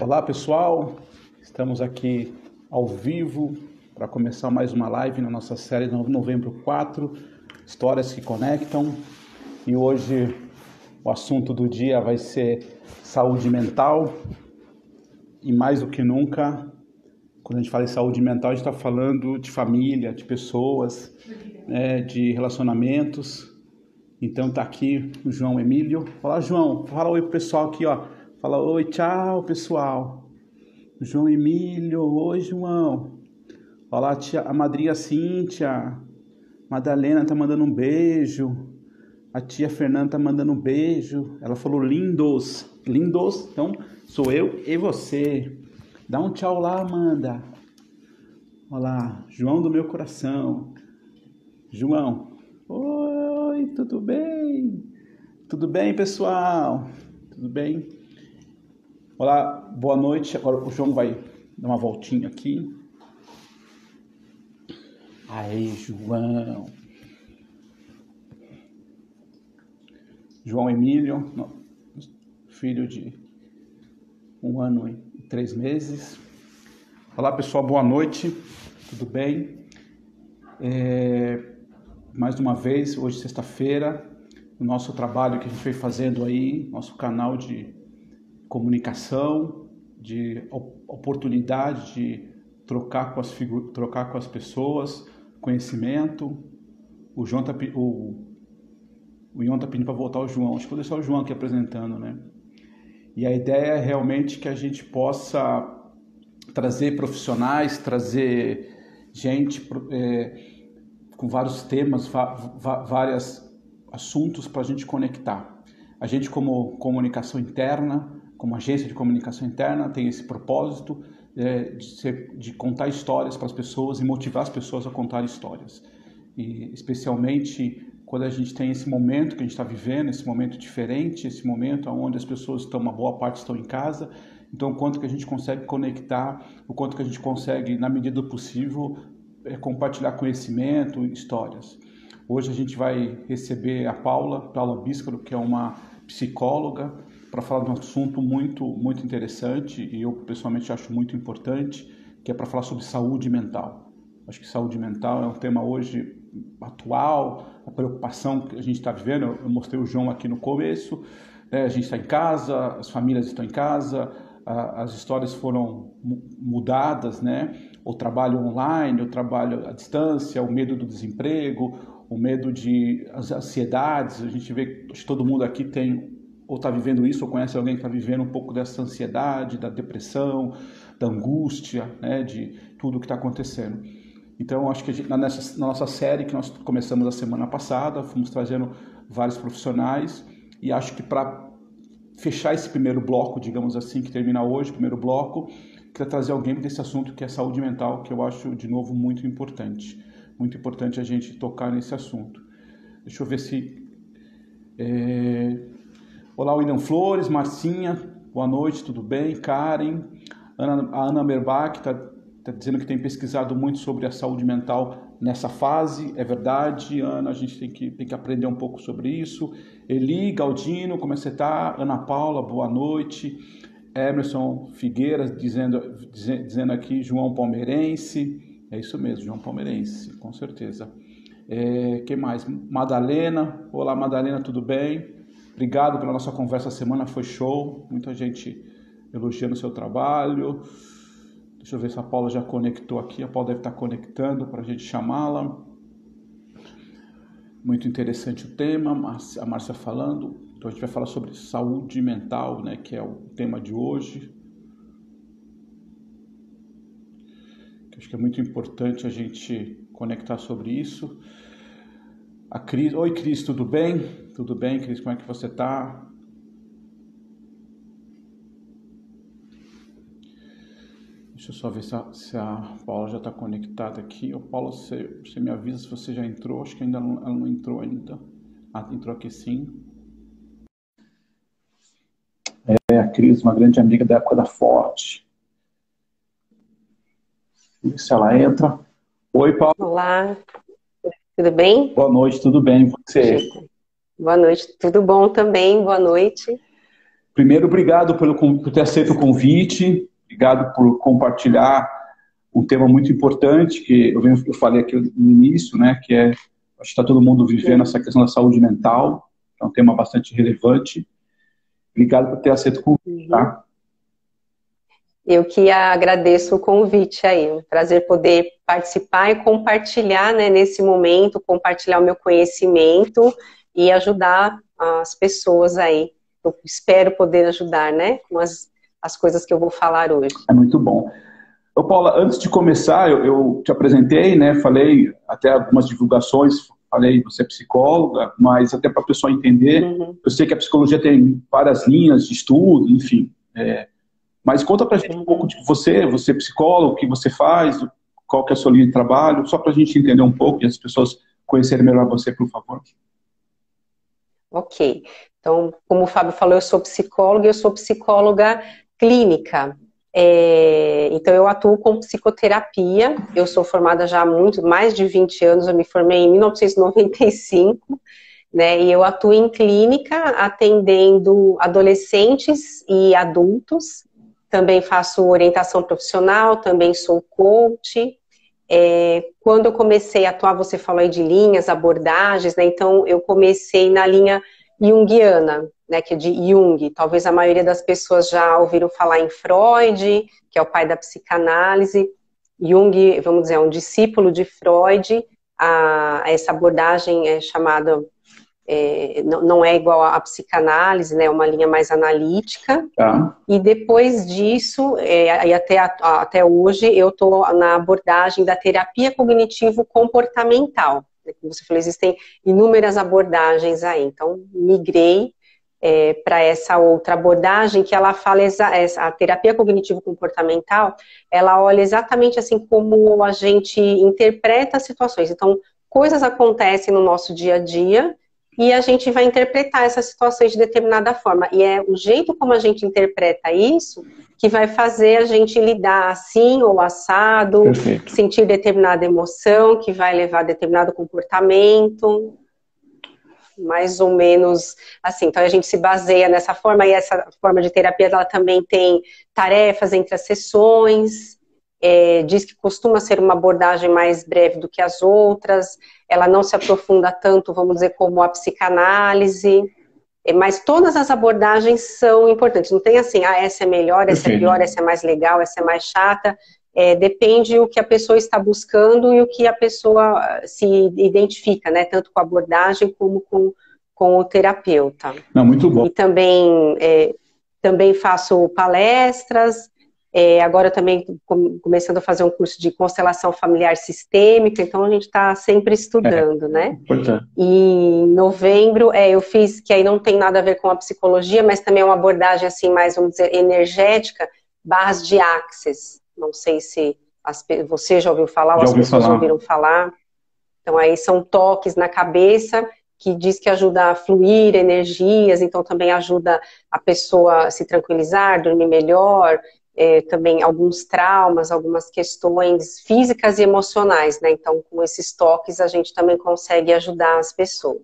Olá pessoal, estamos aqui ao vivo para começar mais uma live na nossa série de Novembro 4, Histórias que Conectam. E hoje o assunto do dia vai ser saúde mental. E mais do que nunca, quando a gente fala em saúde mental, a gente está falando de família, de pessoas, né, de relacionamentos. Então tá aqui o João Emílio. Fala, João, fala oi pro pessoal aqui, ó. Fala oi, tchau, pessoal. João Emílio, oi, João. Olá, tia, a madrinha Cíntia. Madalena tá mandando um beijo. A tia Fernanda tá mandando um beijo. Ela falou lindos. Lindos, então sou eu e você. Dá um tchau lá, Amanda. Olá, João do meu coração. João. Oi, tudo bem? Tudo bem, pessoal? Tudo bem? Olá, boa noite. Agora o João vai dar uma voltinha aqui. Aí, João. João Emílio, filho de um ano e três meses. Olá, pessoal, boa noite. Tudo bem? É, mais uma vez, hoje sexta-feira, o nosso trabalho que a gente vem fazendo aí, nosso canal de comunicação, de oportunidade de trocar com as, trocar com as pessoas, conhecimento. O João tá, o, o Ion tá pedindo para voltar o João. Acho que vou deixar o João aqui apresentando, né? E a ideia é realmente que a gente possa trazer profissionais, trazer gente é, com vários temas, vários assuntos para a gente conectar. A gente como comunicação interna, como agência de comunicação interna, tem esse propósito é, de, ser, de, contar histórias para as pessoas e motivar as pessoas a contar histórias. E especialmente quando a gente tem esse momento que a gente está vivendo, esse momento diferente, esse momento onde as pessoas estão, uma boa parte estão em casa, então o quanto que a gente consegue conectar, o quanto que a gente consegue, na medida do possível, é, compartilhar conhecimento, histórias. Hoje a gente vai receber a Paula, Paula Bíscaro, que é uma psicóloga, para falar de um assunto muito, muito interessante e eu pessoalmente acho muito importante, que é para falar sobre saúde mental. Acho que saúde mental é um tema hoje atual, a preocupação que a gente está vivendo. Eu mostrei o João aqui no começo. Né? A gente está em casa, as famílias estão em casa, as histórias foram mudadas, né? O trabalho online, o trabalho à distância, o medo do desemprego, o medo de as ansiedades. A gente vê que todo mundo aqui tem ou está vivendo isso, ou conhece alguém que está vivendo um pouco dessa ansiedade, da depressão, da angústia, né, de tudo que está acontecendo. Então, acho que gente, na, nessa, na nossa série que nós começamos a semana passada, fomos trazendo vários profissionais e acho que para fechar esse primeiro bloco, digamos assim, que termina hoje, primeiro bloco, queria trazer alguém desse assunto que é saúde mental, que eu acho, de novo, muito importante. Muito importante a gente tocar nesse assunto. Deixa eu ver se... É... Olá, William Flores, Marcinha, boa noite, tudo bem? Karen, Ana, a Ana Merbach está tá dizendo que tem pesquisado muito sobre a saúde mental nessa fase, é verdade, Ana, a gente tem que, tem que aprender um pouco sobre isso. Eli Galdino, como é que você está? Ana Paula, boa noite. Emerson Figueiras dizendo, dizendo aqui, João Palmeirense, é isso mesmo, João Palmeirense, com certeza. É, que mais? Madalena, olá Madalena, tudo bem? Obrigado pela nossa conversa semana, foi show. Muita gente elogiando o seu trabalho. Deixa eu ver se a Paula já conectou aqui. A Paula deve estar conectando para a gente chamá-la. Muito interessante o tema, a Márcia falando. Então a gente vai falar sobre saúde mental, né, que é o tema de hoje. Acho que é muito importante a gente conectar sobre isso. A Cris, oi Cris, tudo bem? Tudo bem, Cris? Como é que você está? Deixa eu só ver se a, se a Paula já está conectada aqui. Ô, Paula, você, você, me avisa se você já entrou. Acho que ainda não, ela não entrou ainda. Ah, entrou aqui sim. É, a Cris, uma grande amiga da época da Forte. Se ela entra. Oi, Paula. Olá, tudo bem? Boa noite, tudo bem? Você? Boa noite, tudo bom também, boa noite. primeiro, obrigado pelo, por ter aceito o convite, obrigado por compartilhar um tema muito importante que eu, eu falei aqui no início, né, que é acho que está todo mundo vivendo essa questão da saúde mental, é um tema bastante relevante. Obrigado por ter aceito o convite, tá? Eu que agradeço o convite aí, um prazer poder participar e compartilhar, né, nesse momento, compartilhar o meu conhecimento e ajudar as pessoas aí. Eu espero poder ajudar, né, com as, as coisas que eu vou falar hoje. É muito bom. Ô, Paula, antes de começar, eu, eu te apresentei, né? Falei até algumas divulgações, falei você é psicóloga, mas até para a pessoa entender, uhum. eu sei que a psicologia tem várias linhas de estudo, enfim. É, mas conta para a gente um pouco de você, você é psicólogo, o que você faz, qual que é a sua linha de trabalho, só para a gente entender um pouco e as pessoas conhecerem melhor você, por favor. Ok. Então, como o Fábio falou, eu sou psicóloga e eu sou psicóloga clínica. É, então, eu atuo com psicoterapia. Eu sou formada já há muito, mais de 20 anos. Eu me formei em 1995, né? E eu atuo em clínica, atendendo adolescentes e adultos. Também faço orientação profissional, também sou coach. É, quando eu comecei a atuar, você falou aí de linhas, abordagens, né? Então, eu comecei na linha junguiana, né, que é de Jung. Talvez a maioria das pessoas já ouviram falar em Freud, que é o pai da psicanálise. Jung, vamos dizer, é um discípulo de Freud. A, essa abordagem é chamada, é, não, não, é igual à psicanálise, né, é uma linha mais analítica. Tá. E depois disso, é, e até, até hoje, eu estou na abordagem da terapia cognitivo-comportamental. Como você falou, existem inúmeras abordagens aí. Então, migrei é, para essa outra abordagem que ela fala a terapia cognitivo comportamental ela olha exatamente assim como a gente interpreta as situações então coisas acontecem no nosso dia a dia e a gente vai interpretar essas situações de determinada forma e é o jeito como a gente interpreta isso que vai fazer a gente lidar assim ou assado Perfeito. sentir determinada emoção que vai levar a determinado comportamento mais ou menos assim. Então a gente se baseia nessa forma e essa forma de terapia ela também tem tarefas entre as sessões. É, diz que costuma ser uma abordagem mais breve do que as outras. Ela não se aprofunda tanto, vamos dizer, como a psicanálise. É, mas todas as abordagens são importantes. Não tem assim, ah, essa é melhor, essa é pior, essa é mais legal, essa é mais chata. É, depende o que a pessoa está buscando e o que a pessoa se identifica, né? Tanto com a abordagem como com, com o terapeuta. Não, muito bom. E também, é, também faço palestras, é, agora também começando a fazer um curso de constelação familiar sistêmica, então a gente está sempre estudando, é, né? Importante. E em novembro, é, eu fiz, que aí não tem nada a ver com a psicologia, mas também é uma abordagem assim mais, vamos dizer, energética, barras de axis. Não sei se as, você já ouviu falar já ou as pessoas falar. ouviram falar. Então, aí são toques na cabeça que diz que ajuda a fluir energias, então também ajuda a pessoa a se tranquilizar, dormir melhor, é, também alguns traumas, algumas questões físicas e emocionais, né? Então, com esses toques, a gente também consegue ajudar as pessoas.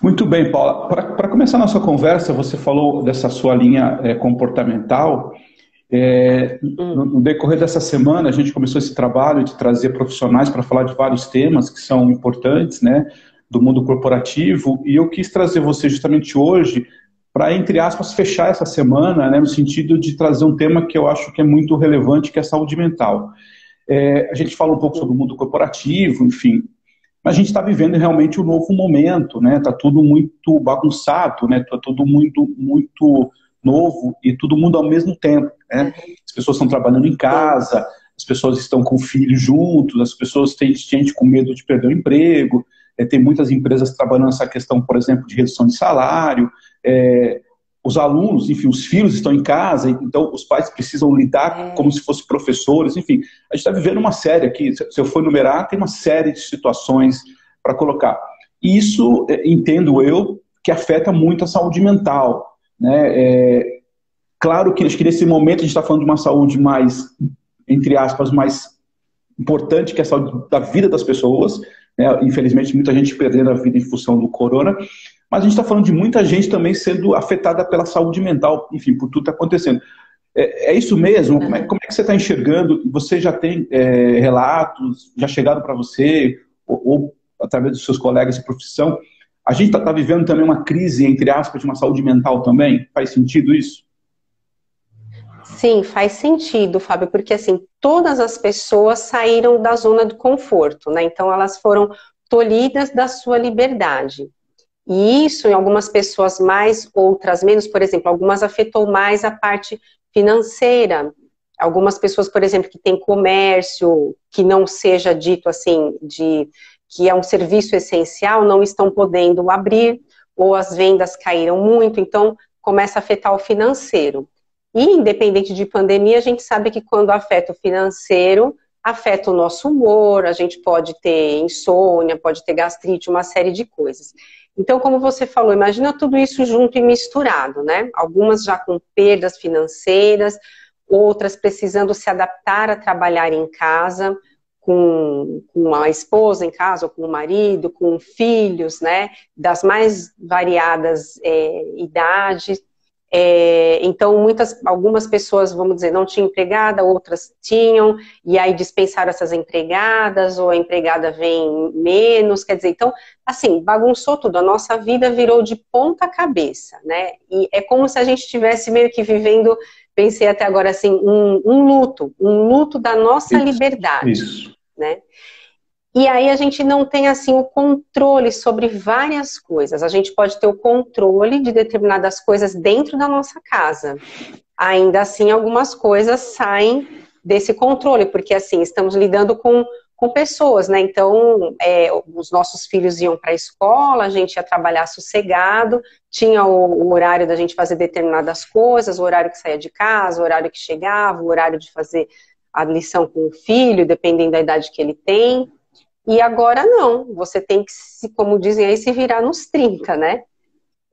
Muito bem, Paula. Para começar a nossa conversa, você falou dessa sua linha é, comportamental. É, no, no, decorrer dessa semana, a gente começou esse trabalho de trazer profissionais para falar de vários temas que são importantes, né, do mundo corporativo, e eu quis trazer você justamente hoje para, entre aspas, fechar essa semana, né, no sentido de trazer um tema que eu acho que é muito relevante, que é a saúde mental. É, a gente fala um pouco sobre o mundo corporativo, enfim, mas a gente está vivendo realmente um novo momento, né, está tudo muito bagunçado, né, está tudo muito, muito novo e todo mundo ao mesmo tempo. Né? As pessoas estão trabalhando em casa, as pessoas estão com filhos juntos, as pessoas têm gente com medo de perder o emprego, é, tem muitas empresas trabalhando essa questão, por exemplo, de redução de salário, é, os alunos, enfim, os filhos estão em casa, então os pais precisam lidar é. como se fossem professores, enfim, a gente está vivendo uma série aqui, se eu for numerar, tem uma série de situações para colocar. Isso, é, entendo eu, que afeta muito a saúde mental, né? É, claro que acho que nesse momento a gente está falando de uma saúde mais, entre aspas, mais importante que a saúde da vida das pessoas. Né? Infelizmente, muita gente perdendo a vida em função do corona. Mas a gente está falando de muita gente também sendo afetada pela saúde mental, enfim, por tudo que está acontecendo. É, é, isso mesmo? Como é, como é que você está enxergando? Você já tem é, relatos, já chegaram para você, ou, ou, através dos seus colegas de profissão? A gente está tá vivendo também uma crise, entre aspas, de uma saúde mental também? Faz sentido isso? Sim, faz sentido, Fábio, porque assim, todas as pessoas saíram da zona de conforto, né? Então elas foram tolhidas da sua liberdade. E isso, em algumas pessoas mais, outras menos, por exemplo, algumas afetou mais a parte financeira. Algumas pessoas, por exemplo, que têm comércio, que não seja dito assim, de que é um serviço essencial, não estão podendo abrir, ou as vendas caíram muito, então começa a afetar o financeiro. E independente de pandemia, a gente sabe que quando afeta o financeiro, afeta o nosso humor, a gente pode ter insônia, pode ter gastrite, uma série de coisas. Então, como você falou, imagina tudo isso junto e misturado, né? Algumas já com perdas financeiras, outras precisando se adaptar a trabalhar em casa, com, com a esposa em casa, ou com o marido, com filhos, né? Das mais variadas é, idades. É, então, muitas, algumas pessoas, vamos dizer, não tinham empregada, outras tinham, e aí dispensaram essas empregadas, ou a empregada vem menos, quer dizer, então, assim, bagunçou tudo, a nossa vida virou de ponta cabeça, né? E é como se a gente estivesse meio que vivendo, pensei até agora assim, um, um luto, um luto da nossa isso, liberdade, isso. né? E aí a gente não tem assim o controle sobre várias coisas. A gente pode ter o controle de determinadas coisas dentro da nossa casa. Ainda assim, algumas coisas saem desse controle, porque assim, estamos lidando com, com pessoas, né? Então, é, os nossos filhos iam para a escola, a gente ia trabalhar sossegado, tinha o, o, horário da gente fazer determinadas coisas, o horário que saía de casa, o horário que chegava, o horário de fazer a lição com o filho, dependendo da idade que ele tem. E agora não, você tem que, como dizem aí, se virar nos 30, né?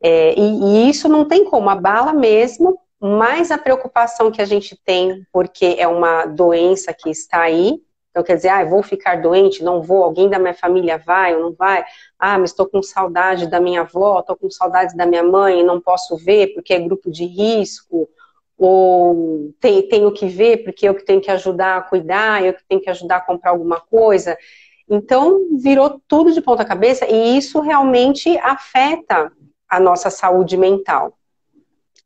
É, e, e, isso não tem como, a bala mesmo, mais a preocupação que a gente tem, porque é uma doença que está aí, então quer dizer, ah, vou ficar doente, não vou, alguém da minha família vai ou não vai, ah, mas estou com saudade da minha avó, estou com saudade da minha mãe, não posso ver porque é grupo de risco, ou tenho que ver porque eu que tenho que ajudar a cuidar, eu que tenho que ajudar a comprar alguma coisa. Então, virou tudo de ponta cabeça e isso realmente afeta a nossa saúde mental.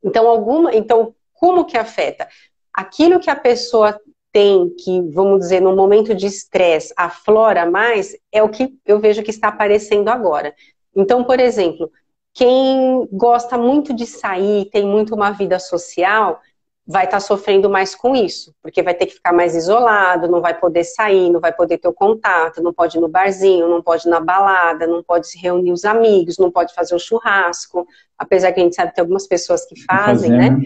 Então, alguma, então como que afeta? Aquilo que a pessoa tem que, vamos dizer, no momento de estresse, aflora mais, é o que eu vejo que está aparecendo agora. Então, por exemplo, quem gosta muito de sair, tem muito uma vida social, vai estar tá sofrendo mais com isso, porque vai ter que ficar mais isolado, não vai poder sair, não vai poder ter o contato, não pode ir no barzinho, não pode ir na balada, não pode se reunir os amigos, não pode fazer o churrasco, apesar que a gente sabe que tem algumas pessoas que fazem, né?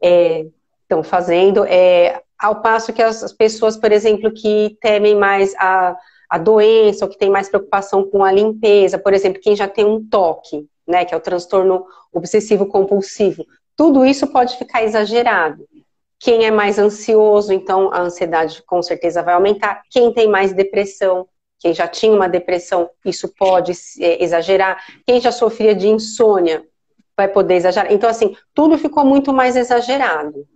Estão é, fazendo, é, ao passo que as pessoas, por exemplo, que temem mais a, a doença, ou que tem mais preocupação com a limpeza, por exemplo, quem já tem um toque, né, que é o transtorno obsessivo compulsivo, tudo isso pode ficar exagerado. Quem é mais ansioso, então a ansiedade com certeza vai aumentar. Quem tem mais depressão, quem já tinha uma depressão, isso pode é, exagerar. Quem já sofria de insônia vai poder exagerar. Então, assim, tudo ficou muito mais exagerado.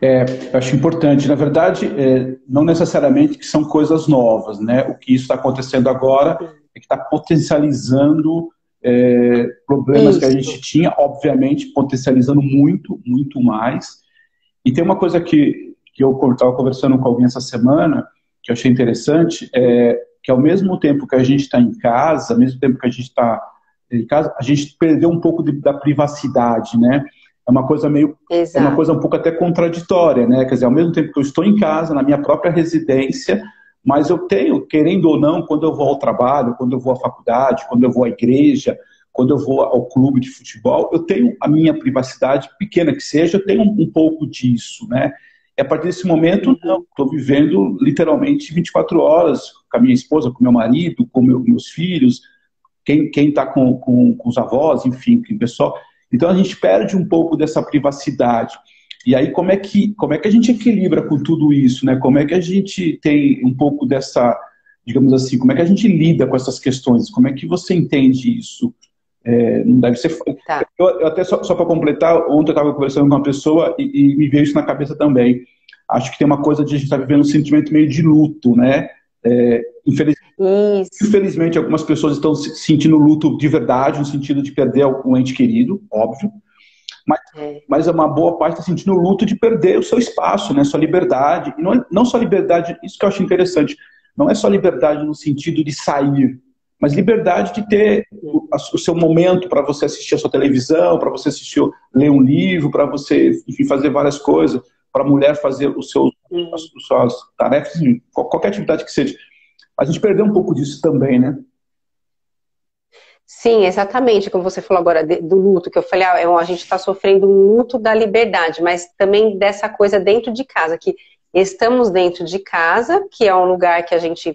É, acho importante, na verdade, é, não necessariamente que são coisas novas, né? O que isso está acontecendo agora é que está potencializando é, problemas Isso. que a gente tinha, obviamente, potencializando muito, muito mais. E tem uma coisa que, que eu estava conversando com alguém essa semana, que eu achei interessante, é que ao mesmo tempo que a gente está em casa, ao mesmo tempo que a gente está em casa, a gente perdeu um pouco de, da privacidade, né? É uma coisa meio, Exato. é uma coisa um pouco até contraditória, né? Quer dizer, ao mesmo tempo que eu estou em casa, na minha própria residência, mas eu tenho, querendo ou não, quando eu vou ao trabalho, quando eu vou à faculdade, quando eu vou à igreja, quando eu vou ao clube de futebol, eu tenho a minha privacidade, pequena que seja, eu tenho um, pouco disso, né? E a partir desse momento, não, estou vivendo literalmente 24 horas com a minha esposa, com meu marido, com meu, meus filhos, quem está com, com, com os avós, enfim, com o pessoal. Então a gente perde um pouco dessa privacidade. E aí, como é que, como é que a gente equilibra com tudo isso, né? Como é que a gente tem um pouco dessa, digamos assim, como é que a gente lida com essas questões? Como é que você entende isso? É, não deve ser. Tá. Eu, eu, até só, só para completar, ontem eu estava conversando com uma pessoa e, e, me veio isso na cabeça também. Acho que tem uma coisa de a gente estar tá vivendo um sentimento meio de luto, né? É, infeliz... Infelizmente, algumas pessoas estão sentindo luto de verdade, no sentido de perder um ente querido, óbvio. Mas, é. mas uma boa parte está sentindo luto de perder o seu espaço, né? Sua liberdade. E não, é, não só liberdade, isso que eu acho interessante. Não é só liberdade no sentido de sair, mas liberdade de ter o, o seu momento para você assistir a sua televisão, para você assistir, ler um livro, para você, enfim, fazer várias coisas, para a mulher fazer os seus, as, as suas tarefas, qualquer atividade que seja. A gente perdeu um pouco disso também, né? Sim, exatamente, como você falou agora do luto, que eu falei, ah, é a gente está sofrendo um luto da liberdade, mas também dessa coisa dentro de casa, que estamos dentro de casa, que é um lugar que a gente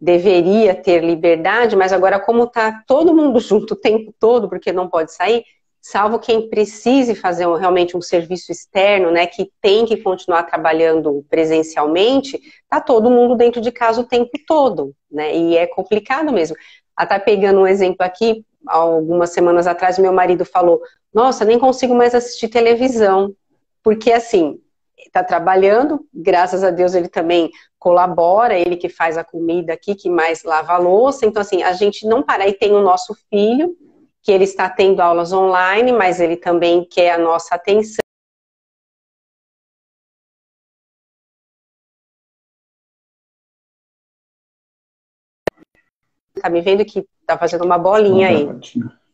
deveria ter liberdade, mas agora como está todo mundo junto o tempo todo, porque não pode sair, salvo quem precise fazer um, realmente um serviço externo, né, que tem que continuar trabalhando presencialmente, tá todo mundo dentro de casa o tempo todo, né, e é complicado mesmo. Até pegando um exemplo aqui, algumas semanas atrás, meu marido falou: Nossa, nem consigo mais assistir televisão. Porque, assim, está trabalhando, graças a Deus ele também colabora, ele que faz a comida aqui, que mais lava a louça. Então, assim, a gente não para. E tem o nosso filho, que ele está tendo aulas online, mas ele também quer a nossa atenção. Tá me vendo que tá fazendo uma bolinha aí.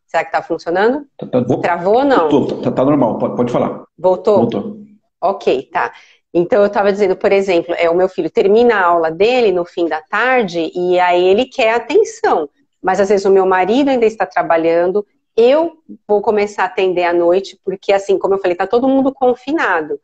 Será que tá funcionando? Tá, tá, Travou ou não? Voltou, tá, tá, normal, pode, pode falar. Voltou? Voltou. Ok, tá. Então eu estava dizendo, por exemplo, é o meu filho termina a aula dele no fim da tarde e aí ele quer atenção. Mas às vezes o meu marido ainda está trabalhando, eu vou começar a atender à noite, porque assim, como eu falei, tá todo mundo confinado.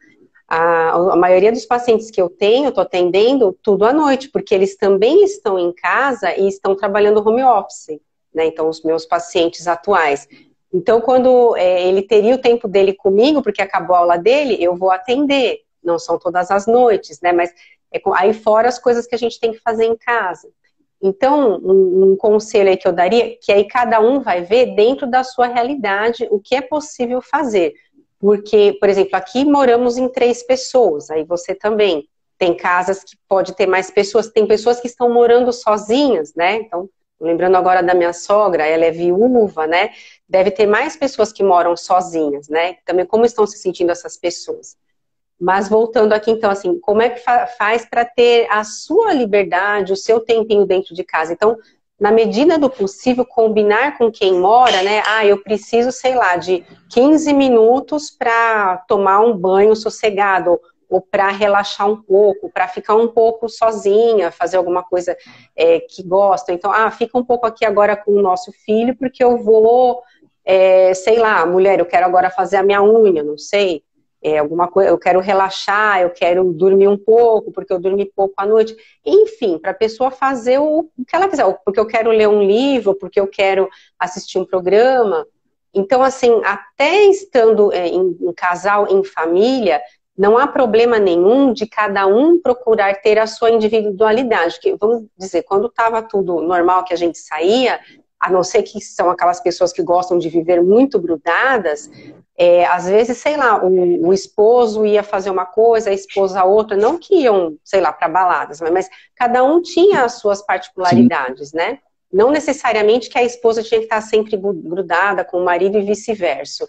A, a maioria dos pacientes que eu tenho, estou atendendo tudo à noite, porque eles também estão em casa e estão trabalhando home office, né? Então, os meus pacientes atuais. Então, quando é, ele teria o tempo dele comigo, porque acabou a aula dele, eu vou atender. Não são todas as noites, né? Mas é, aí fora as coisas que a gente tem que fazer em casa. Então, um, um, conselho aí que eu daria, que aí cada um vai ver dentro da sua realidade o que é possível fazer. Porque, por exemplo, aqui moramos em três pessoas, aí você também. Tem casas que pode ter mais pessoas, tem pessoas que estão morando sozinhas, né? Então, lembrando agora da minha sogra, ela é viúva, né? Deve ter mais pessoas que moram sozinhas, né? Também como estão se sentindo essas pessoas. Mas voltando aqui, então, assim, como é que fa faz para ter a sua liberdade, o seu tempinho dentro de casa? Então, na medida do possível, combinar com quem mora, né? Ah, eu preciso, sei lá, de 15 minutos para tomar um banho sossegado, ou para relaxar um pouco, para ficar um pouco sozinha, fazer alguma coisa é, que gosta. Então, ah, fica um pouco aqui agora com o nosso filho, porque eu vou, é, sei lá, mulher, eu quero agora fazer a minha unha, não sei é, alguma coisa, eu quero relaxar, eu quero dormir um pouco, porque eu dormi pouco à noite. Enfim, para a pessoa fazer o, o que ela quiser, porque eu quero ler um livro, porque eu quero assistir um programa. Então, assim, até estando é, em, em casal, em família, não há problema nenhum de cada um procurar ter a sua individualidade. Vamos dizer, quando estava tudo normal, que a gente saía, a não ser que são aquelas pessoas que gostam de viver muito grudadas, é, às vezes, sei lá, o, o, esposo ia fazer uma coisa, a esposa outra, não que iam, sei lá, para baladas, mas, mas, cada um tinha as suas particularidades, Sim. né? Não necessariamente que a esposa tinha que estar sempre grudada com o marido e vice-versa.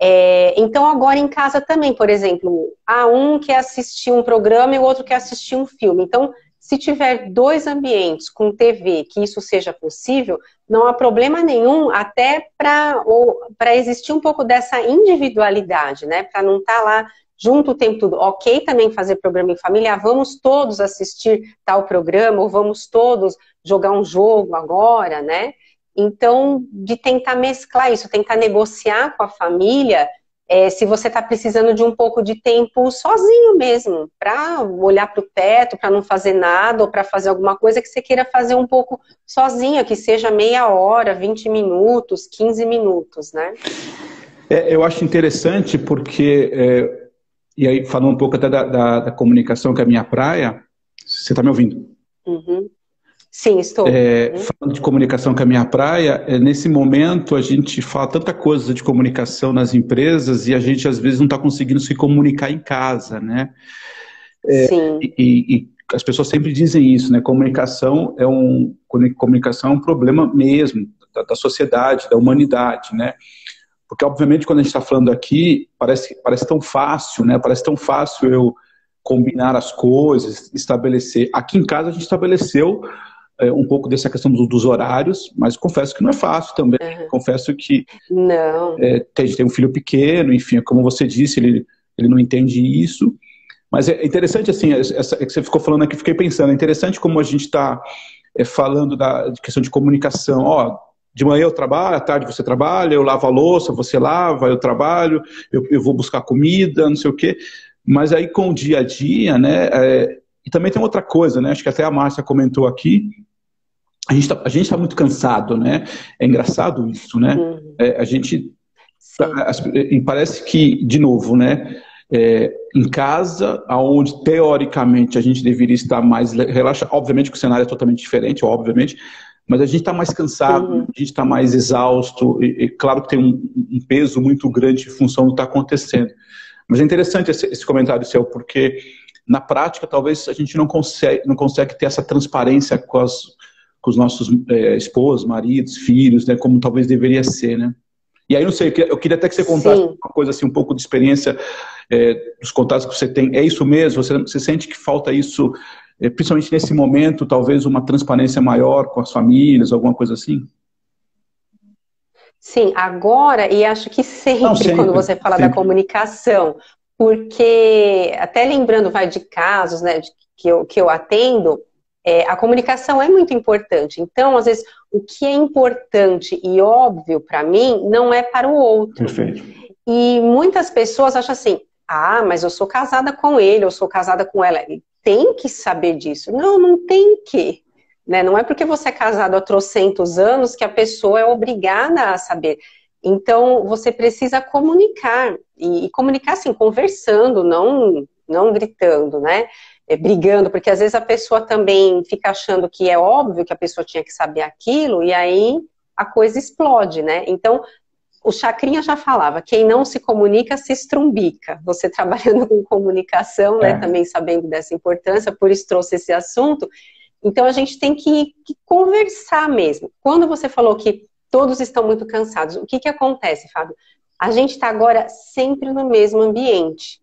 É, então, agora em casa também, por exemplo, há um que assistir um programa e o outro que assistir um filme. Então, se tiver dois ambientes com TV que isso seja possível, não há problema nenhum, até para existir um pouco dessa individualidade, né? Para não estar tá lá junto o tempo todo. Ok também fazer programa em família, ah, vamos todos assistir tal programa, ou vamos todos jogar um jogo agora, né? Então, de tentar mesclar isso, tentar negociar com a família é, se você está precisando de um pouco de tempo sozinho mesmo, para olhar para o teto, para não fazer nada, ou para fazer alguma coisa que você queira fazer um pouco sozinha, que seja meia hora, 20 minutos, 15 minutos, né? É, eu acho interessante porque, é, e aí falando um pouco até da, da, da, comunicação, que é a minha praia, você está me ouvindo? Uhum. Sim, estou. É, falando de comunicação é a minha praia, é, nesse momento a gente fala tanta coisa de comunicação nas empresas e a gente às vezes não está conseguindo se comunicar em casa, né? É, Sim. E, e, as pessoas sempre dizem isso, né? Comunicação é um comunicação é um problema mesmo da, da sociedade, da humanidade, né? Porque obviamente quando a gente está falando aqui parece parece tão fácil, né? Parece tão fácil eu combinar as coisas, estabelecer. Aqui em casa a gente estabeleceu é, um pouco dessa questão do, dos horários, mas confesso que não é fácil também. Uhum. Confesso que não. É, tem, tem um filho pequeno, enfim, como você disse, ele, ele não entende isso. Mas é interessante, assim, essa, que você ficou falando aqui, fiquei pensando, é interessante como a gente está é, falando da de questão de comunicação. Ó, de manhã eu trabalho, à tarde você trabalha, eu lavo a louça, você lava, eu trabalho, eu, eu vou buscar comida, não sei o quê. Mas aí com o dia a dia, né, é, e também tem outra coisa, né? Acho que até a Márcia comentou aqui. A gente está tá muito cansado, né? É engraçado isso, né? Uhum. É, a gente. E parece que, de novo, né? É, em casa, aonde teoricamente a gente deveria estar mais relaxado. Obviamente que o cenário é totalmente diferente, obviamente, mas a gente está mais cansado, uhum. a gente está mais exausto. E, e, claro que tem um, um, peso muito grande em função do que está acontecendo. Mas é interessante esse, esse comentário seu, porque na prática, talvez a gente não consegue, não consegue ter essa transparência com, as, com os nossos é, esposos, maridos, filhos, né, como talvez deveria ser, né? E aí, não sei, eu queria até que você contasse Sim. uma coisa assim, um pouco de experiência é, dos contatos que você tem. É isso mesmo? Você, você sente que falta isso, é, principalmente nesse momento, talvez uma transparência maior com as famílias, alguma coisa assim? Sim, agora, e acho que sempre, não, sempre quando você fala sempre. da comunicação, porque até lembrando vai de casos né, de, que, eu, que eu atendo, é, a comunicação é muito importante. Então, às vezes, o que é importante e óbvio para mim não é para o outro. Perfeito. E muitas pessoas acham assim: ah, mas eu sou casada com ele, eu sou casada com ela. Ele tem que saber disso. Não, não tem que. Né? Não é porque você é casado há trocentos anos que a pessoa é obrigada a saber. Então, você precisa comunicar, e, e comunicar assim, conversando, não, não gritando, né? É, brigando, porque às vezes a pessoa também fica achando que é óbvio que a pessoa tinha que saber aquilo, e aí a coisa explode, né? Então, o Chacrinha já falava, quem não se comunica se estrumbica. Você trabalhando com comunicação, né, é. também sabendo dessa importância, por isso trouxe esse assunto. Então a gente tem que, que conversar mesmo. Quando você falou que todos estão muito cansados. O que, que acontece, Fábio? A gente está agora sempre no mesmo ambiente.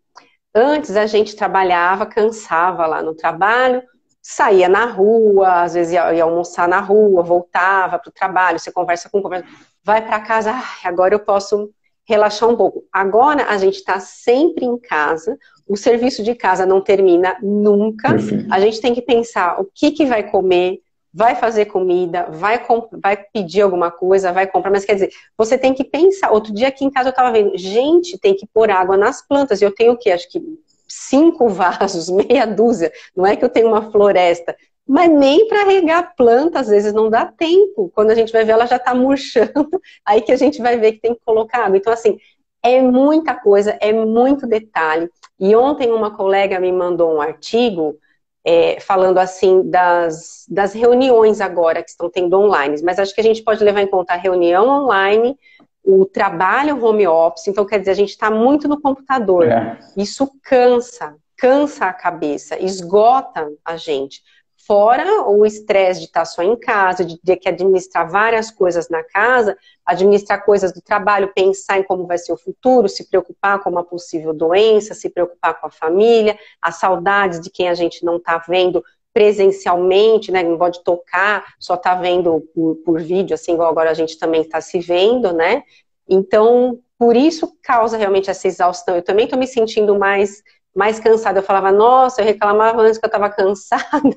Antes a gente trabalhava, cansava lá no trabalho, saía na rua, às vezes ia, ia almoçar na rua, voltava para o trabalho, você conversa com conversa, vai para casa, ah, agora eu posso relaxar um pouco. Agora a gente está sempre em casa, o serviço de casa não termina nunca. Perfeito. A gente tem que pensar o que, que vai comer, vai fazer comida, vai, vai pedir alguma coisa, vai comprar, mas quer dizer, você tem que pensar. Outro dia aqui em casa eu estava vendo, gente, tem que pôr água nas plantas. Eu tenho o quê? Acho que cinco vasos, meia dúzia. Não é que eu tenho uma floresta. Mas nem para regar planta, às vezes não dá tempo. Quando a gente vai ver, ela já está murchando, aí que a gente vai ver que tem que colocar água. Então, assim, é muita coisa, é muito detalhe. E ontem uma colega me mandou um artigo é, falando assim das, das reuniões agora que estão tendo online, mas acho que a gente pode levar em conta a reunião online, o trabalho home office, então quer dizer, a gente está muito no computador. É. Isso cansa, cansa a cabeça, esgota a gente. Fora o estresse de estar só em casa, de ter que administrar várias coisas na casa, administrar coisas do trabalho, pensar em como vai ser o futuro, se preocupar com uma possível doença, se preocupar com a família, as saudades de quem a gente não está vendo presencialmente, né? Não pode tocar, só está vendo por, por vídeo, assim, igual agora a gente também está se vendo, né? Então, por isso causa realmente essa exaustão. Eu também estou me sentindo mais mais cansada. Eu falava, nossa, eu reclamava antes que eu estava cansada.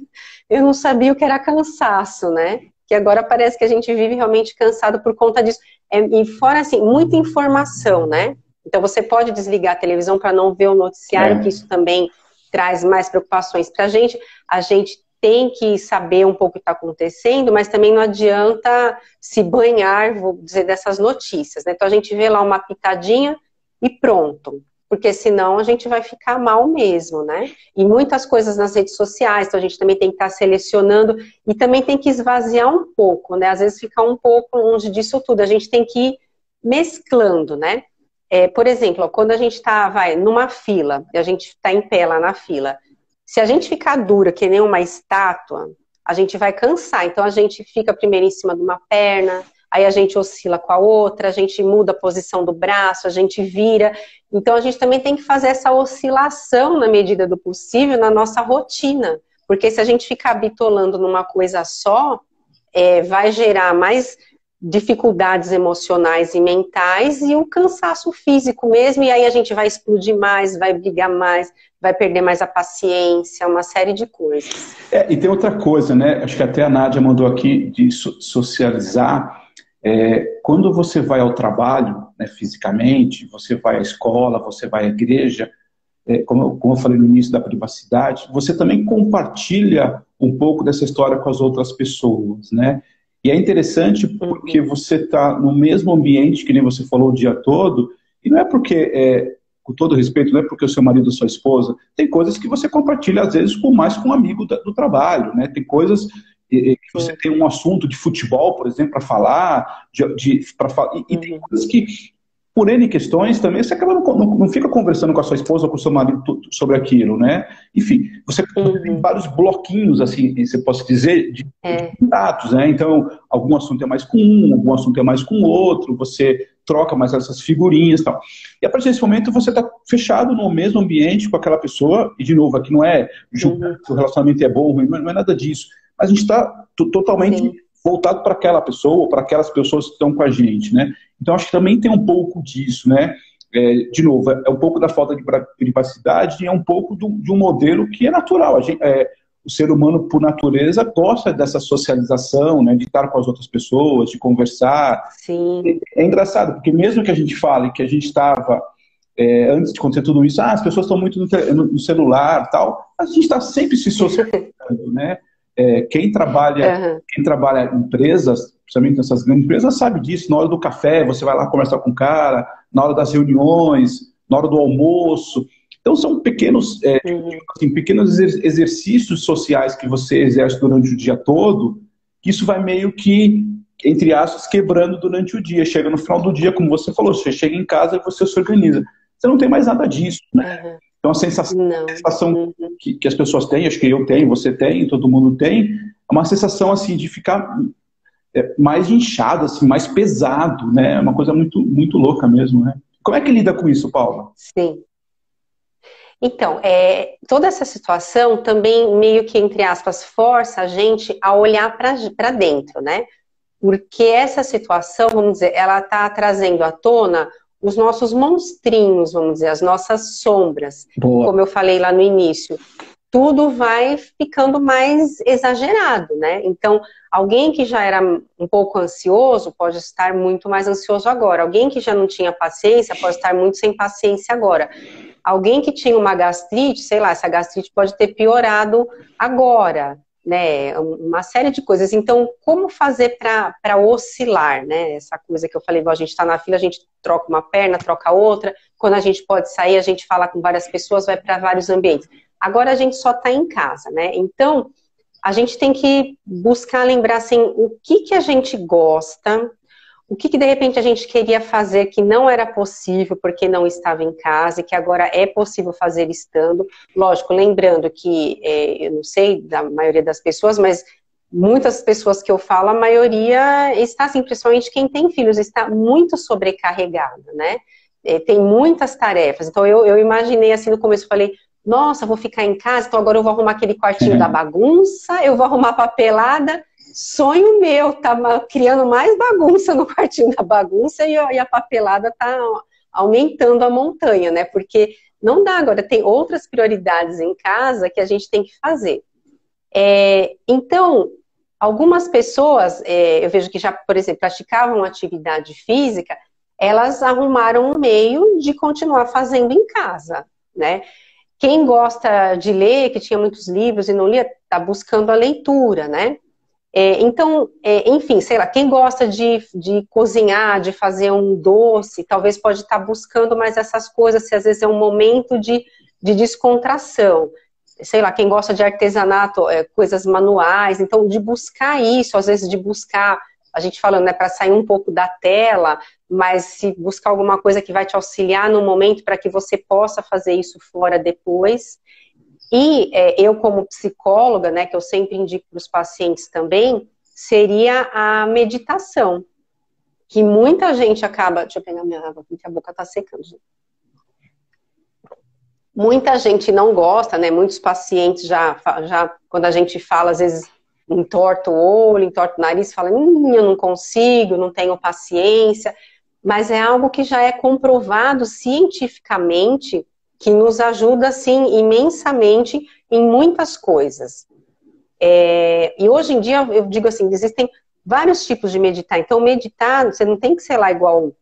Eu não sabia o que era cansaço, né? Que agora parece que a gente vive realmente cansado por conta disso. É, e fora, assim, muita informação, né? Então você pode desligar a televisão para não ver o noticiário, é. que isso também traz mais preocupações para a gente. A gente tem que saber um pouco o que está acontecendo, mas também não adianta se banhar, vou dizer, dessas notícias. Né? Então a gente vê lá uma pitadinha e pronto porque senão a gente vai ficar mal mesmo, né? E muitas coisas nas redes sociais, então a gente também tem que estar selecionando e também tem que esvaziar um pouco, né? Às vezes ficar um pouco longe disso tudo, a gente tem que ir mesclando, né? É, por exemplo, quando a gente está, vai, numa fila, e a gente está em pé lá na fila, se a gente ficar dura, que nem uma estátua, a gente vai cansar. Então a gente fica primeiro em cima de uma perna, aí a gente oscila com a outra, a gente muda a posição do braço, a gente vira. Então a gente também tem que fazer essa oscilação na medida do possível na nossa rotina. Porque se a gente ficar bitolando numa coisa só, é, vai gerar mais dificuldades emocionais e mentais e o cansaço físico mesmo, e aí a gente vai explodir mais, vai brigar mais, vai perder mais a paciência, uma série de coisas. É, e tem outra coisa, né? Acho que até a Nádia mandou aqui de socializar. É, quando você vai ao trabalho, né, fisicamente, você vai à escola, você vai à igreja, é, como, como eu falei no início da privacidade, você também compartilha um pouco dessa história com as outras pessoas, né? E é interessante porque você está no mesmo ambiente que nem você falou o dia todo, e não é porque, é, com todo respeito, não é porque o seu marido ou sua esposa, tem coisas que você compartilha às vezes com mais com um amigo do trabalho, né? Tem coisas que você tem um assunto de futebol, por exemplo, para falar, de, de pra, e, e, tem uhum. coisas que por N questões também, você acaba não, não, não, fica conversando com a sua esposa ou com o seu marido sobre aquilo, né? Enfim, você uhum. tem vários bloquinos, assim, você pode dizer, de, é. dados, né? Então, algum assunto é mais com um, algum assunto é mais com outro, você troca mais essas figurinhas e tal. E a partir desse momento você está fechado no mesmo ambiente com aquela pessoa, e de novo, aqui não é julgar uhum. se o relacionamento é bom ou ruim, não é nada disso. Mas a gente está totalmente Sim voltado para aquela pessoa ou para aquelas pessoas que estão com a gente, né? Então acho que também tem um pouco disso, né? É, de novo, é, um pouco da falta de privacidade e é um pouco do, de um modelo que é natural. Gente, é, o ser humano, por natureza, gosta dessa socialização, né, de estar com as outras pessoas, de conversar. Sim. É, é engraçado, porque mesmo que a gente fale que a gente estava, é, antes de acontecer tudo isso, ah, as pessoas estão muito no, no celular tal, a gente está sempre se socializando, né? É, quem trabalha, uhum. quem trabalha em empresas, principalmente nessas grandes empresas, sabe disso. Na hora do café, você vai lá conversar com o cara, na hora das reuniões, na hora do almoço. Então são pequenos, é, uhum. assim, pequenos exercícios sociais que você exerce durante o dia todo, que isso vai meio que, entre aspas, quebrando durante o dia. Chega no final do dia, como você falou, você chega em casa e você se organiza. Você não tem mais nada disso, né? Uhum. Então, a sensação, a sensação uhum. que, que, as pessoas têm, acho que eu tenho, você tem, todo mundo tem, é uma sensação assim de ficar é, mais inchado, assim, mais pesado, né? É uma coisa muito, muito louca mesmo, né? Como é que lida com isso, Paula? Sim. Então, é, toda essa situação também meio que, entre aspas, força a gente a olhar para dentro, né? Porque essa situação, vamos dizer, ela está trazendo à tona os nossos monstrinhos, vamos dizer, as nossas sombras. Boa. Como eu falei lá no início, tudo vai ficando mais exagerado, né? Então, alguém que já era um pouco ansioso pode estar muito mais ansioso agora. Alguém que já não tinha paciência pode estar muito sem paciência agora. Alguém que tinha uma gastrite, sei lá, essa gastrite pode ter piorado agora né, uma série de coisas. Então, como fazer para oscilar, né? Essa coisa que eu falei, igual a gente está na fila, a gente troca uma perna, troca outra. Quando a gente pode sair, a gente fala com várias pessoas, vai para vários ambientes. Agora a gente só está em casa, né? Então, a gente tem que buscar lembrar assim, o que, que a gente gosta, o que, que, de repente a gente queria fazer que não era possível porque não estava em casa e que agora é possível fazer estando. Lógico, lembrando que é, eu não sei da maioria das pessoas, mas muitas pessoas que eu falo, a maioria está assim, principalmente quem tem filhos, está muito sobrecarregada, né? É, tem muitas tarefas. Então eu, eu imaginei assim no começo, falei, nossa, vou ficar em casa, então agora eu vou arrumar aquele quartinho uhum. da bagunça, eu vou arrumar papelada sonho meu, tá criando mais bagunça no quartinho da bagunça e, a papelada tá aumentando a montanha, né? Porque não dá agora, tem outras prioridades em casa que a gente tem que fazer. É, então, algumas pessoas, é, eu vejo que já, por exemplo, praticavam atividade física, elas arrumaram um meio de continuar fazendo em casa, né? Quem gosta de ler, que tinha muitos livros e não lia, está buscando a leitura, né? É, então, é, enfim, sei lá, quem gosta de, de cozinhar, de fazer um doce, talvez pode estar buscando mais essas coisas, se às vezes é um momento de, de descontração. Sei lá, quem gosta de artesanato, é, coisas manuais, então de buscar isso, às vezes de buscar, a gente falando, né, para sair um pouco da tela, mas se buscar alguma coisa que vai te auxiliar no momento para que você possa fazer isso fora depois. E é, eu, como psicóloga, né, que eu sempre indico para os pacientes também, seria a meditação. Que muita gente acaba. Deixa eu pegar minha água aqui, que a boca está secando. Muita gente não gosta, né? Muitos pacientes já, já quando a gente fala, às vezes entorta o olho, entorta o nariz, fala, hum, eu não consigo, não tenho paciência. Mas é algo que já é comprovado cientificamente que nos ajuda, assim, imensamente em muitas coisas. É, e hoje em dia, eu digo assim, existem vários tipos de meditar. Então, meditar, você não tem que ser lá igual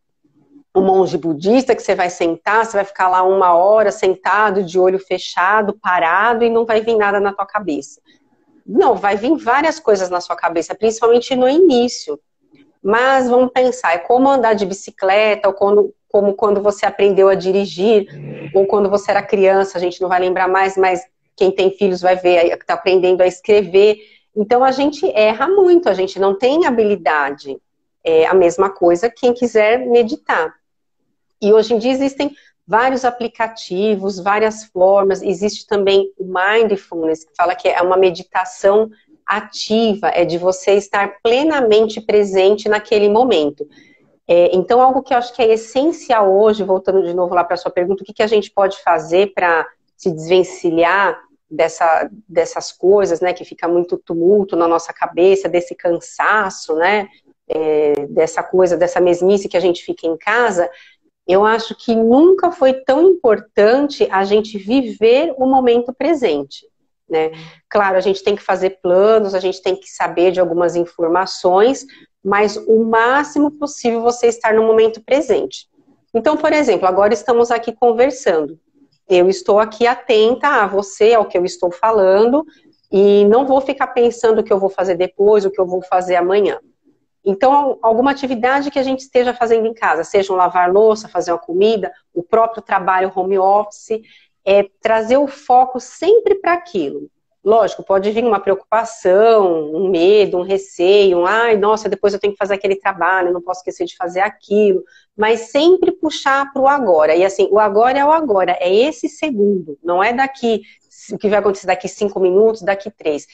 um monge budista, que você vai sentar, você vai ficar lá uma hora sentado, de olho fechado, parado, e não vai vir nada na tua cabeça. Não, vai vir várias coisas na sua cabeça, principalmente no início. Mas vamos pensar, é como andar de bicicleta, ou quando, como quando você aprendeu a dirigir, ou quando você era criança, a gente não vai lembrar mais, mas quem tem filhos vai ver, está aprendendo a escrever. Então a gente erra muito, a gente não tem habilidade. É a mesma coisa quem quiser meditar. E hoje em dia existem vários aplicativos, várias formas. Existe também o Mindfulness, que fala que é uma meditação ativa, é de você estar plenamente presente naquele momento. É, então, algo que eu acho que é essencial hoje, voltando de novo lá para a sua pergunta, o que, que a gente pode fazer para se desvencilhar dessa, dessas coisas, né, que fica muito tumulto na nossa cabeça, desse cansaço, né, é, dessa coisa, dessa mesmice que a gente fica em casa, eu acho que nunca foi tão importante a gente viver o momento presente. Né? Claro, a gente tem que fazer planos, a gente tem que saber de algumas informações, mas o máximo possível você estar no momento presente. Então, por exemplo, agora estamos aqui conversando. Eu estou aqui atenta a você, ao que eu estou falando, e não vou ficar pensando o que eu vou fazer depois, o que eu vou fazer amanhã. Então, alguma atividade que a gente esteja fazendo em casa, seja um lavar louça, fazer uma comida, o próprio trabalho home office, é trazer o foco sempre para aquilo. Lógico, pode vir uma preocupação, um medo, um receio, um ai, nossa, depois eu tenho que fazer aquele trabalho, não posso esquecer de fazer aquilo, mas sempre puxar para o agora. E assim, o agora é o agora, é esse segundo, não é daqui, o que vai acontecer daqui cinco minutos, daqui três.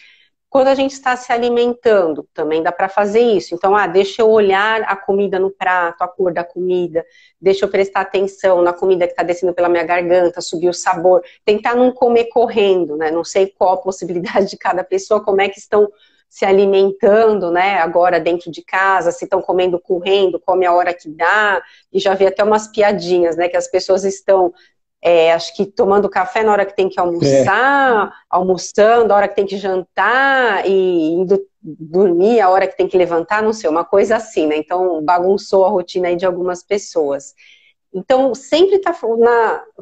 Quando a gente está se alimentando, também dá para fazer isso. Então, ah, deixa eu olhar a comida no prato, a cor da comida, deixa eu prestar atenção na comida que está descendo pela minha garganta, subir o sabor. Tentar não comer correndo, né? Não sei qual a possibilidade de cada pessoa, como é que estão se alimentando, né, agora dentro de casa, se estão comendo correndo, come a hora que dá, e já vi até umas piadinhas, né, que as pessoas estão é, acho que tomando café na hora que tem que almoçar, é. almoçando a hora que tem que jantar e indo dormir a hora que tem que levantar, não sei, uma coisa assim, né? Então bagunçou a rotina aí de algumas pessoas. Então sempre está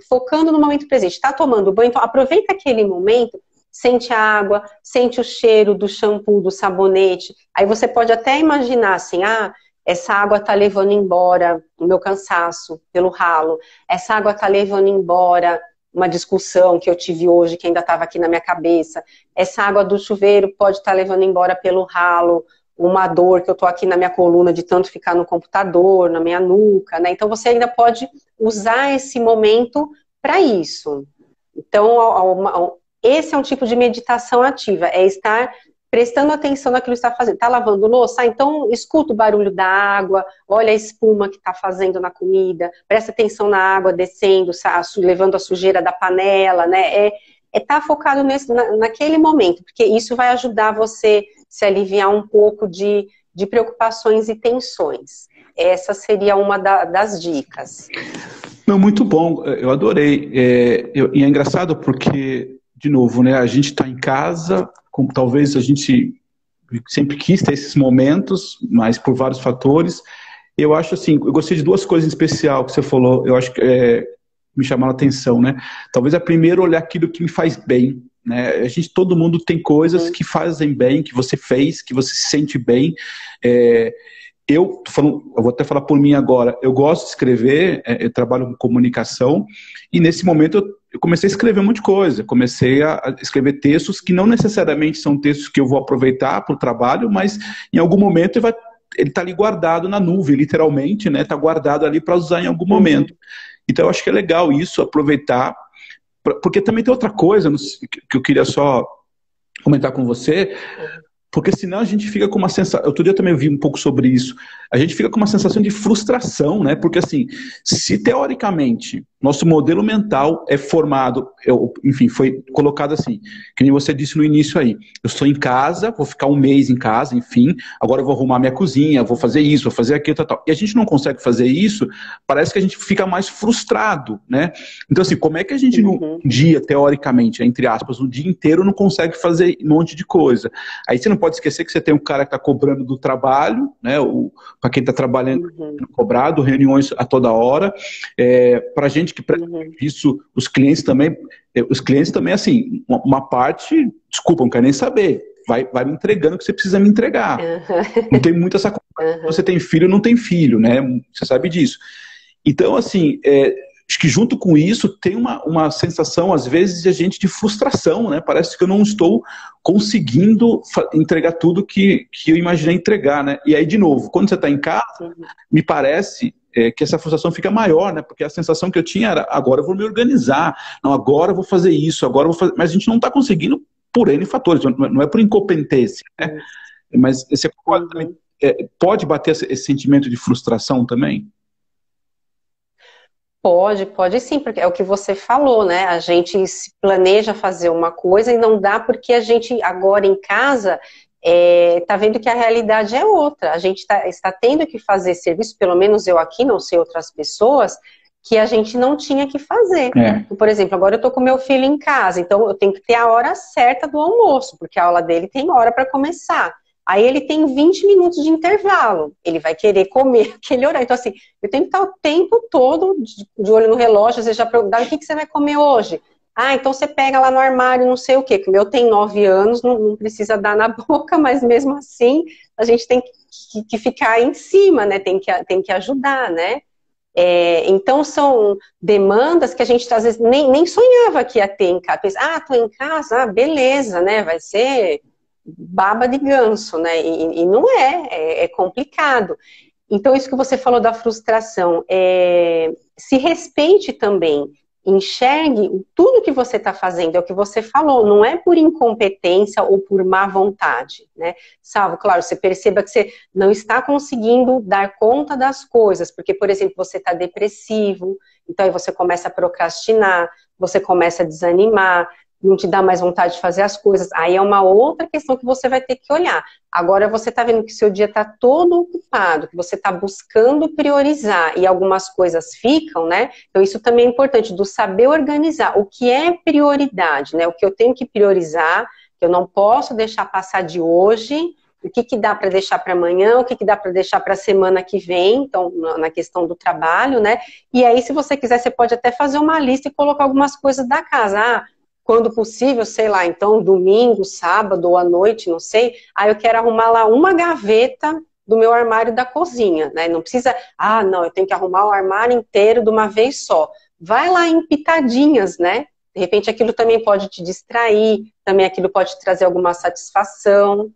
focando no momento presente, está tomando banho, então aproveita aquele momento, sente a água, sente o cheiro do shampoo, do sabonete. Aí você pode até imaginar assim, ah, essa água está levando embora o meu cansaço pelo ralo. Essa água está levando embora uma discussão que eu tive hoje, que ainda estava aqui na minha cabeça. Essa água do chuveiro pode estar tá levando embora pelo ralo uma dor que eu estou aqui na minha coluna de tanto ficar no computador, na minha nuca, né? Então você ainda pode usar esse momento para isso. Então, esse é um tipo de meditação ativa, é estar prestando atenção naquilo que está fazendo. Está lavando louça? Ah, então escuta o barulho da água, olha a espuma que está fazendo na comida, presta atenção na água descendo, levando a sujeira da panela, né? É estar tá focado nesse, na, naquele momento, porque isso vai ajudar você se aliviar um pouco de, de preocupações e tensões. Essa seria uma da, das dicas. Não, muito bom, eu adorei. É, eu, e é engraçado porque, de novo, né, a gente está em casa, como talvez a gente sempre quis ter esses momentos, mas por vários fatores. Eu acho assim, eu gostei de duas coisas em especial que você falou, eu acho que é, me chamaram a atenção, né? Talvez a primeira olhar aquilo que me faz bem, né? A gente, todo mundo tem coisas uhum. que fazem bem, que você fez, que você se sente bem. É, eu, falando, eu vou até falar por mim agora, eu gosto de escrever, é, eu trabalho com comunicação, e nesse momento eu, eu, comecei a escrever um monte de coisa. Comecei a, escrever textos que não necessariamente são textos que eu vou aproveitar para o trabalho, mas em algum momento ele vai ele está ali guardado na nuvem, literalmente, né? Está guardado ali para usar em algum uhum. momento. Então eu acho que é legal isso, aproveitar, porque também tem outra coisa que eu queria só comentar com você. Porque senão a gente fica com uma sensação. Outro dia eu também vi um pouco sobre isso. A gente fica com uma sensação de frustração, né? Porque, assim, se teoricamente nosso modelo mental é formado, eu, enfim, foi colocado assim, que nem você disse no início aí. Eu estou em casa, vou ficar um mês em casa, enfim, agora eu vou arrumar minha cozinha, vou fazer isso, vou fazer aquilo, tal, tal. E a gente não consegue fazer isso, parece que a gente fica mais frustrado, né? Então, assim, como é que a gente uhum. no dia, teoricamente, entre aspas, o dia inteiro não consegue fazer um monte de coisa? Aí você não pode esquecer que você tem um cara que está cobrando do trabalho, né? Para quem está trabalhando, uhum. cobrado, reuniões a toda hora. É, Para a gente gente que uhum. isso, os clientes também, eh, os clientes também, assim, uma, uma parte, desculpa, não quero nem saber, vai, vai me entregando o que você precisa me entregar. Uhum. Não tem muito essa coisa, uhum. você tem filho, não tem filho, né? Você sabe disso. Então, assim, é, acho que junto com isso tem uma, uma sensação, às vezes, de a gente de frustração, né? Parece que eu não estou conseguindo entregar tudo que, que eu imaginei entregar, né? E aí, de novo, quando você está em casa, me parece é, que essa frustração fica maior, né? Porque a sensação que eu tinha era, agora eu vou me organizar, não, agora eu vou fazer isso, agora eu vou fazer. Mas a gente não está conseguindo por N fatores, não é por incompetência, né? Mas você pode, uhum. é, pode bater esse, esse sentimento de frustração também? Pode, pode sim, porque é o que você falou, né? A gente se planeja fazer uma coisa e não dá porque a gente agora em casa é, tá vendo que a realidade é outra. A gente tá, está tendo que fazer serviço, pelo menos eu aqui, não sei outras pessoas, que a gente não tinha que fazer. É. Por exemplo, agora eu estou com meu filho em casa, então eu tenho que ter a hora certa do almoço, porque a aula dele tem hora para começar. Aí ele tem 20 minutos de intervalo, ele vai querer comer aquele horário. Então, assim, eu tenho que estar o tempo todo de, de olho no relógio, às vezes já perguntar o que, que você vai comer hoje. Ah, então você pega lá no armário, não sei o quê, que o meu tem nove anos, não, não, precisa dar na boca, mas mesmo assim a gente tem que, que ficar em cima, né? Tem que, tem que ajudar, né? É, então são demandas que a gente às vezes nem, nem sonhava que ia ter em casa. Ah, tô em casa, ah, beleza, né? Vai ser baba de ganso, né? E, e não é, é, é, complicado. Então, isso que você falou da frustração, é, se respeite também enxergue tudo que você está fazendo, é o que você falou, não é por incompetência ou por má vontade, né? Salvo, claro, você perceba que você não está conseguindo dar conta das coisas, porque, por exemplo, você está depressivo, então aí você começa a procrastinar, você começa a desanimar, não te dá mais vontade de fazer as coisas. Aí é uma outra questão que você vai ter que olhar. Agora você está vendo que seu dia está todo ocupado, que você está buscando priorizar e algumas coisas ficam, né? Então isso também é importante, do saber organizar. O que é prioridade, né? O que eu tenho que priorizar, que eu não posso deixar passar de hoje, o que, que dá para deixar para amanhã, o que, que dá para deixar para a semana que vem, então, na questão do trabalho, né? E aí, se você quiser, você pode até fazer uma lista e colocar algumas coisas da casa. Ah, quando possível, sei lá, então domingo, sábado ou à noite, não sei, aí eu quero arrumar lá uma gaveta do meu armário da cozinha, né? Não precisa, ah, não, eu tenho que arrumar o armário inteiro de uma vez só. Vai lá em pitadinhas, né? De repente aquilo também pode te distrair, também aquilo pode te trazer alguma satisfação.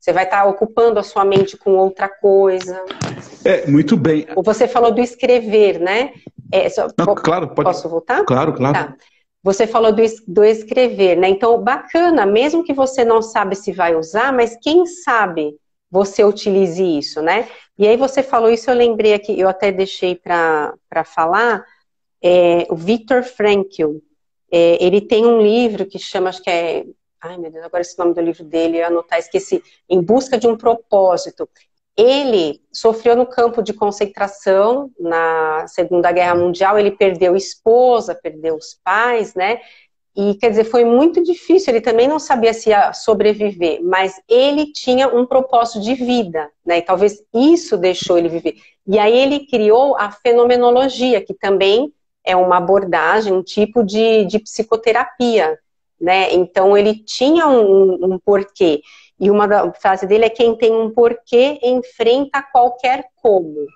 Você vai estar ocupando a sua mente com outra coisa. É, muito bem. Você falou do escrever, né? É, só, Não, claro, pode. Posso voltar? Claro, claro. Tá. Você falou do, do escrever, né? Então, bacana, mesmo que você não sabe se vai usar, mas quem sabe você utilize isso, né? E aí você falou isso, eu lembrei aqui, eu até deixei para falar, é, o Viktor Frankl, é, ele tem um livro que chama, acho que é, ai meu Deus, agora esse nome do livro dele, eu anotar, esqueci, Em Busca de um Propósito. Ele sofreu no campo de concentração na Segunda Guerra Mundial, ele perdeu esposa, perdeu os pais, né? E quer dizer, foi muito difícil, ele também não sabia se ia sobreviver, mas ele tinha um propósito de vida, né? E talvez isso deixou ele viver. E aí ele criou a fenomenologia, que também é uma abordagem, um tipo de, de psicoterapia. né? Então ele tinha um, um porquê. E uma da, frase dele é quem tem um porquê enfrenta qualquer como.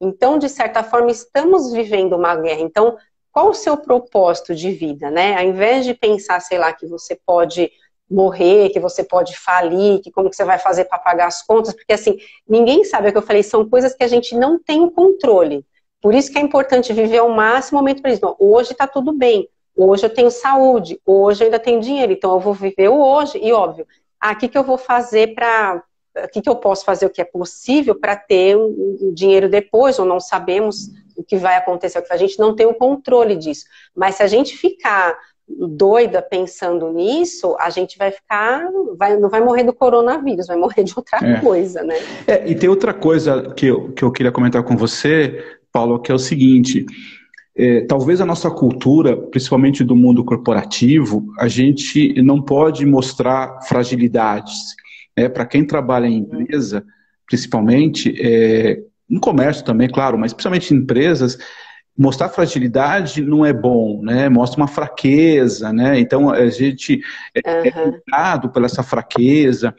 Então, de certa forma, estamos vivendo uma guerra. Então, qual o seu propósito de vida, né? Ao invés de pensar, sei lá, que você pode morrer, que você pode falir, que como que você vai fazer para pagar as contas, porque assim, ninguém sabe, é o que eu falei, são coisas que a gente não tem o controle. Por isso que é importante viver ao máximo o momento presente. Hoje está tudo bem, hoje eu tenho saúde, hoje eu ainda tenho dinheiro, então eu vou viver o hoje, e óbvio, ah, o que, que eu vou fazer para. O que, que eu posso fazer o que é possível para ter o dinheiro depois, ou não sabemos o que vai acontecer, a gente não tem o controle disso. Mas se a gente ficar doida pensando nisso, a gente vai ficar, vai, não vai morrer do coronavírus, vai morrer de outra é. coisa, né? É, e tem outra coisa que eu, que eu queria comentar com você, Paulo, que é o seguinte. É, talvez a nossa cultura, principalmente do mundo corporativo, a gente não pode mostrar fragilidades. Né? Para quem trabalha em empresa, principalmente, é, no comércio também, claro, mas principalmente em empresas, mostrar fragilidade não é bom, né? Mostra uma fraqueza, né? Então a gente é, uhum. é por essa fraqueza.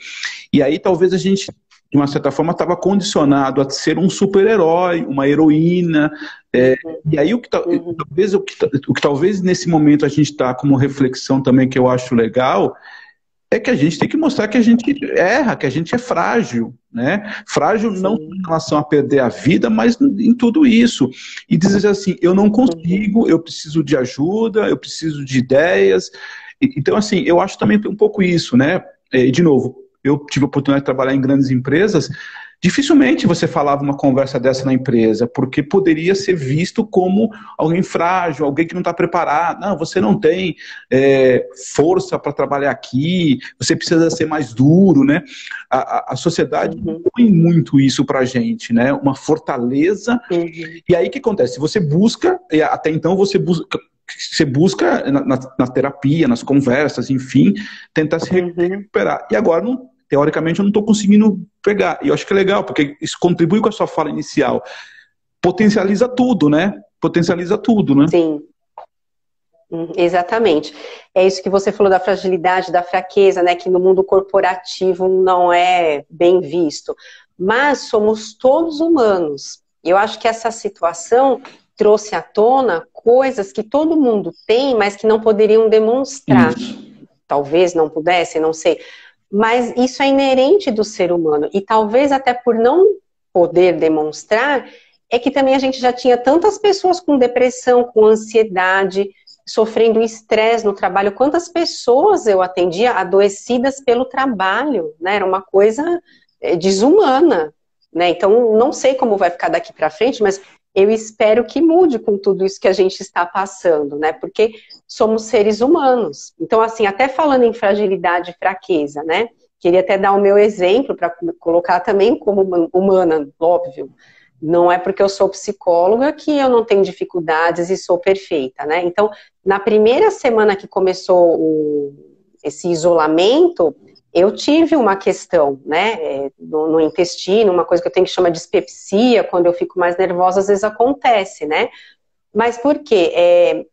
E aí talvez a gente de uma certa forma, estava condicionado a ser um super-herói, uma heroína. É, uhum. E aí, o que, uhum. talvez, o, que, o que talvez nesse momento a gente está como reflexão também, que eu acho legal, é que a gente tem que mostrar que a gente erra, que a gente é frágil, né? Frágil Sim. não em relação a perder a vida, mas em tudo isso. E dizer assim, eu não consigo, eu preciso de ajuda, eu preciso de ideias. Então, assim, eu acho também um pouco isso, né? E, de novo, eu tive a oportunidade de trabalhar em grandes empresas, dificilmente você falava uma conversa dessa na empresa, porque poderia ser visto como alguém frágil, alguém que não está preparado. Não, você não tem é, força para trabalhar aqui, você precisa ser mais duro, né? A, a sociedade uhum. põe muito isso para a gente, né? Uma fortaleza. Uhum. E aí o que acontece? Você busca, até então você busca você busca na, na, na, terapia, nas conversas, enfim, tentar se uhum. recuperar. E agora não, teoricamente eu não estou conseguindo pegar. E eu acho que é legal, porque isso contribui com a sua fala inicial. Potencializa tudo, né? Potencializa tudo, né? Sim. Hum, exatamente. É isso que você falou da fragilidade, da fraqueza, né? Que no mundo corporativo não é bem visto. Mas somos todos humanos. Eu acho que essa situação trouxe à tona coisas que todo mundo tem, mas que não poderiam demonstrar. Isso. Talvez não pudessem, não sei mas isso é inerente do ser humano. E talvez até por não poder demonstrar, é que também a gente já tinha tantas pessoas com depressão, com ansiedade, sofrendo estresse no trabalho. Quantas pessoas eu atendia adoecidas pelo trabalho, né? Era uma coisa eh, desumana, né? Então, não sei como vai ficar daqui para frente, mas eu espero que mude com tudo isso que a gente está passando, né? Porque somos seres humanos. Então, assim, até falando em fragilidade e fraqueza, né? Queria até dar o meu exemplo para colocar também como humana, óbvio. Não é porque eu sou psicóloga que eu não tenho dificuldades e sou perfeita, né? Então, na primeira semana que começou o, esse isolamento, eu tive uma questão, né, é, no, no, intestino, uma coisa que eu tenho que chamar de dispepsia, quando eu fico mais nervosa, às vezes acontece, né? Mas por quê? É,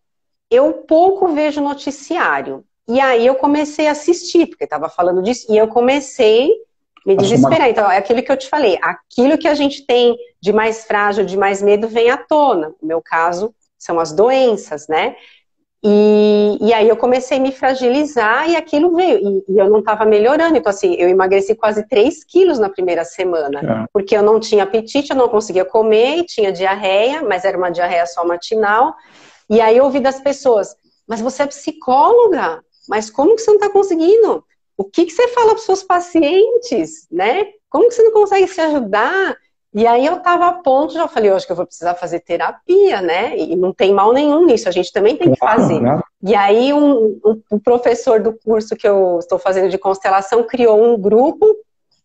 eu pouco vejo noticiário. E aí eu comecei a assistir, porque estava falando disso, e eu comecei a me desesperar. Então, é aquilo que eu te falei, aquilo que a gente tem de mais frágil, de mais medo, vem à tona. No meu caso, são as doenças, né? E, e aí eu comecei a me fragilizar e aquilo veio. E, e eu não estava melhorando. Então, assim, eu emagreci quase 3 quilos na primeira semana. É. Porque eu não tinha apetite, eu não conseguia comer, tinha diarreia, mas era uma diarreia só matinal. E aí eu ouvi das pessoas, mas você é psicóloga? Mas como que você não está conseguindo? O que, que você fala para os seus pacientes, né? Como que você não consegue se ajudar? E aí eu estava a ponto, já falei, hoje que eu vou precisar fazer terapia, né? E não tem mal nenhum nisso, a gente também tem que fazer. E aí um, um, um, professor do curso que eu estou fazendo de constelação criou um grupo,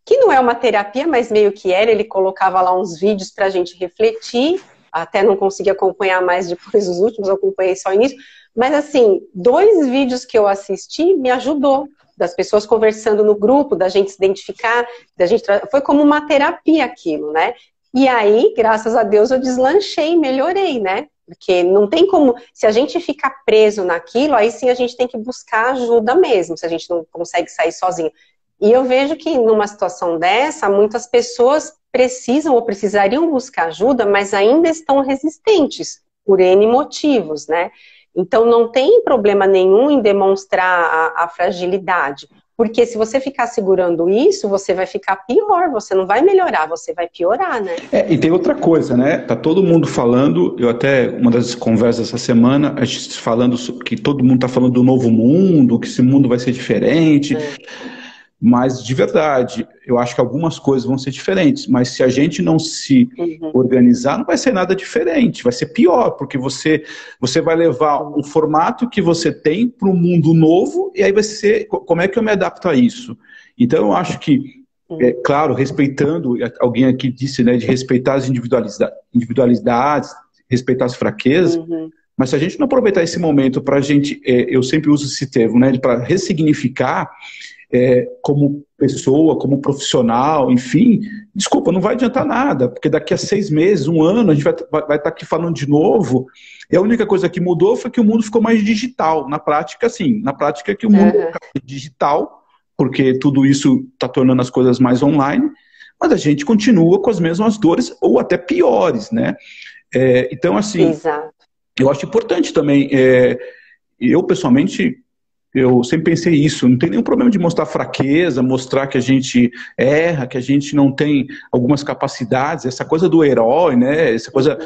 que não é uma terapia, mas meio que era, ele colocava lá uns vídeos para a gente refletir, até não consegui acompanhar mais depois os últimos, eu acompanhei só o início, mas assim, dois vídeos que eu assisti me ajudou, das pessoas conversando no grupo, da gente se identificar, da gente foi como uma terapia aquilo, né? E aí, graças a Deus, eu deslanchei, melhorei, né? Porque não tem como, se a gente ficar preso naquilo, aí sim a gente tem que buscar ajuda mesmo, se a gente não consegue sair sozinho. E eu vejo que numa situação dessa, muitas pessoas precisam ou precisariam buscar ajuda, mas ainda estão resistentes por N motivos, né? Então não tem problema nenhum em demonstrar a, a fragilidade. Porque se você ficar segurando isso, você vai ficar pior, você não vai melhorar, você vai piorar, né? É, e tem outra coisa, né? Tá todo mundo falando, eu até, uma das conversas essa semana, a gente falando que todo mundo tá falando do novo mundo, que esse mundo vai ser diferente. É. Mas, de verdade, eu acho que algumas coisas vão ser diferentes. Mas se a gente não se uhum. organizar, não vai ser nada diferente. Vai ser pior, porque você, você vai levar um formato que você tem para um mundo novo, e aí vai ser. Como é que eu me adapto a isso? Então, eu acho que, uhum. é, claro, respeitando, alguém aqui disse, né, de respeitar as individualidades, respeitar as fraquezas. Uhum. Mas se a gente não aproveitar esse momento para a gente, é, eu sempre uso esse termo, né, para ressignificar, é, como pessoa, como profissional, enfim, desculpa, não vai adiantar nada, porque daqui a seis meses, um ano, a gente vai, vai, vai estar aqui falando de novo, e a única coisa que mudou foi que o mundo ficou mais digital. Na prática, sim, na prática é que o mundo é digital, porque tudo isso está tornando as coisas mais online, mas a gente continua com as mesmas dores, ou até piores, né? É, então, assim, Exato. eu acho importante também, é, eu pessoalmente eu sempre pensei isso, não tem nenhum problema de mostrar fraqueza, mostrar que a gente erra, que a gente não tem algumas capacidades, essa coisa do herói, né? Essa coisa.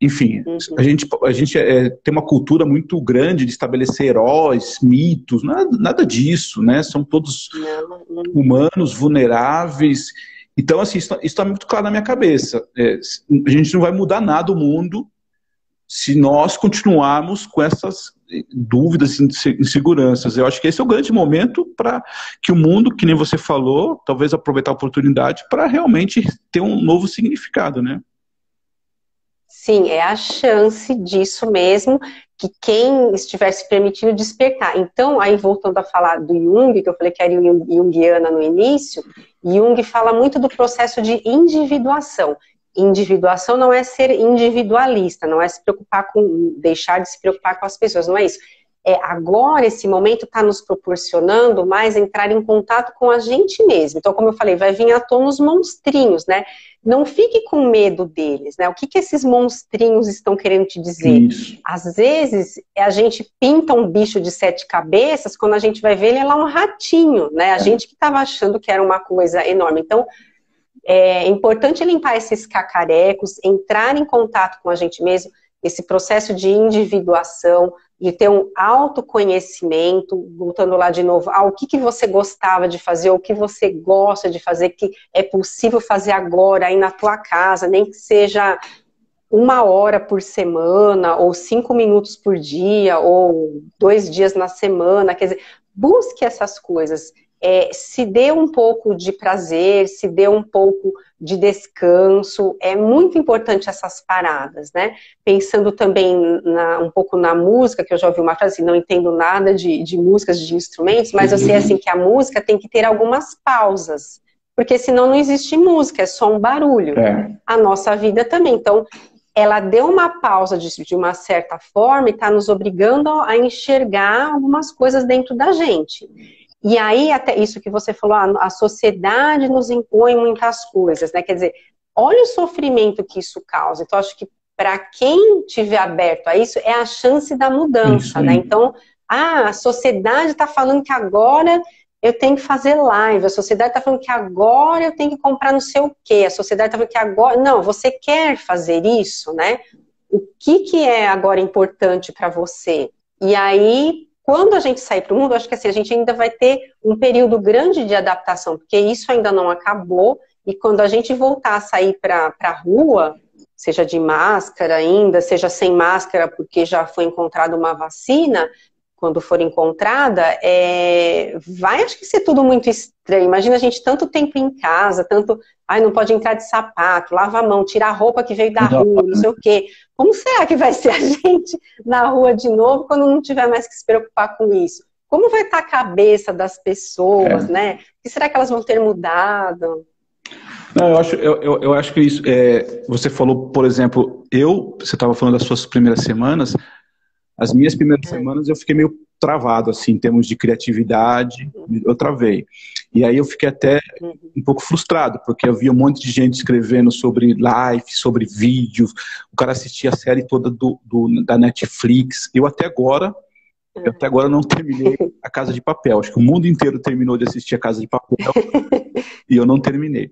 Enfim, uhum. a gente, a gente é, tem uma cultura muito grande de estabelecer heróis, mitos, nada, nada disso, né? São todos humanos, vulneráveis. Então, assim, isso está tá muito claro na minha cabeça. É, a gente não vai mudar nada o mundo se nós continuarmos com essas dúvidas inseguranças. Eu acho que esse é o grande momento para que o mundo, que nem você falou, talvez aproveitar a oportunidade para realmente ter um novo significado, né? Sim, é a chance disso mesmo, que quem estiver se permitindo despertar. Então, aí voltando a falar do Jung, que eu falei que era Jungiana no início, Jung fala muito do processo de individuação individuação não é ser individualista, não é se preocupar com, deixar de se preocupar com as pessoas, não é isso. É, agora, esse momento está nos proporcionando mais entrar em contato com a gente mesmo. Então, como eu falei, vai vir à tona os monstrinhos, né? Não fique com medo deles, né? O que, que esses monstrinhos estão querendo te dizer? Isso. Às vezes, a gente pinta um bicho de sete cabeças, quando a gente vai ver, ele é lá um ratinho, né? A é. gente que estava achando que era uma coisa enorme. Então, é importante limpar esses cacarecos, entrar em contato com a gente mesmo, esse processo de individuação, de ter um autoconhecimento, voltando lá de novo, ao que, que você gostava de fazer, o que você gosta de fazer, que é possível fazer agora aí na tua casa, nem que seja uma hora por semana, ou cinco minutos por dia, ou dois dias na semana, quer dizer, busque essas coisas é, se dê um pouco de prazer, se dê um pouco de descanso. É muito importante essas paradas, né? Pensando também na, um pouco na música, que eu já ouvi uma frase, assim, não entendo nada de, de músicas, de instrumentos, mas eu sei assim que a música tem que ter algumas pausas. Porque senão não existe música, é só um barulho. É. A nossa vida também. Então, ela deu uma pausa de, de uma certa forma e está nos obrigando a enxergar algumas coisas dentro da gente. E aí, até isso que você falou, a, a sociedade nos impõe muitas coisas, né? Quer dizer, olha o sofrimento que isso causa. Então, acho que para quem tiver aberto a isso, é a chance da mudança, né? Então, ah, a sociedade está falando que agora eu tenho que fazer live, a sociedade está falando que agora eu tenho que comprar não sei o quê, a sociedade está falando que agora. Não, você quer fazer isso, né? O que, que é agora importante para você? E aí, quando a gente sair para o mundo, acho que assim, a gente ainda vai ter um período grande de adaptação, porque isso ainda não acabou, e quando a gente voltar a sair para a rua, seja de máscara ainda, seja sem máscara porque já foi encontrada uma vacina, quando for encontrada, é... vai acho que ser tudo muito estranho. Imagina a gente tanto tempo em casa, tanto Ai, não pode entrar de sapato, lava a mão, tira a roupa que veio da rua, não sei o quê. Como será que vai ser a gente na rua de novo quando não tiver mais que se preocupar com isso? Como vai estar a cabeça das pessoas, é. né? O que será que elas vão ter mudado? Não, eu acho, eu, eu, eu acho que isso. É, você falou, por exemplo, eu, você estava falando das suas primeiras semanas, as minhas primeiras é. semanas eu fiquei meio travado, assim, em termos de criatividade, uhum. eu travei. E aí eu fiquei até uhum. um pouco frustrado, porque eu via um monte de gente escrevendo sobre live, sobre vídeos, o cara assistia a série toda do, do da Netflix. Eu até agora, eu até agora não terminei a Casa de Papel. Acho que o mundo inteiro terminou de assistir a Casa de Papel e eu não terminei.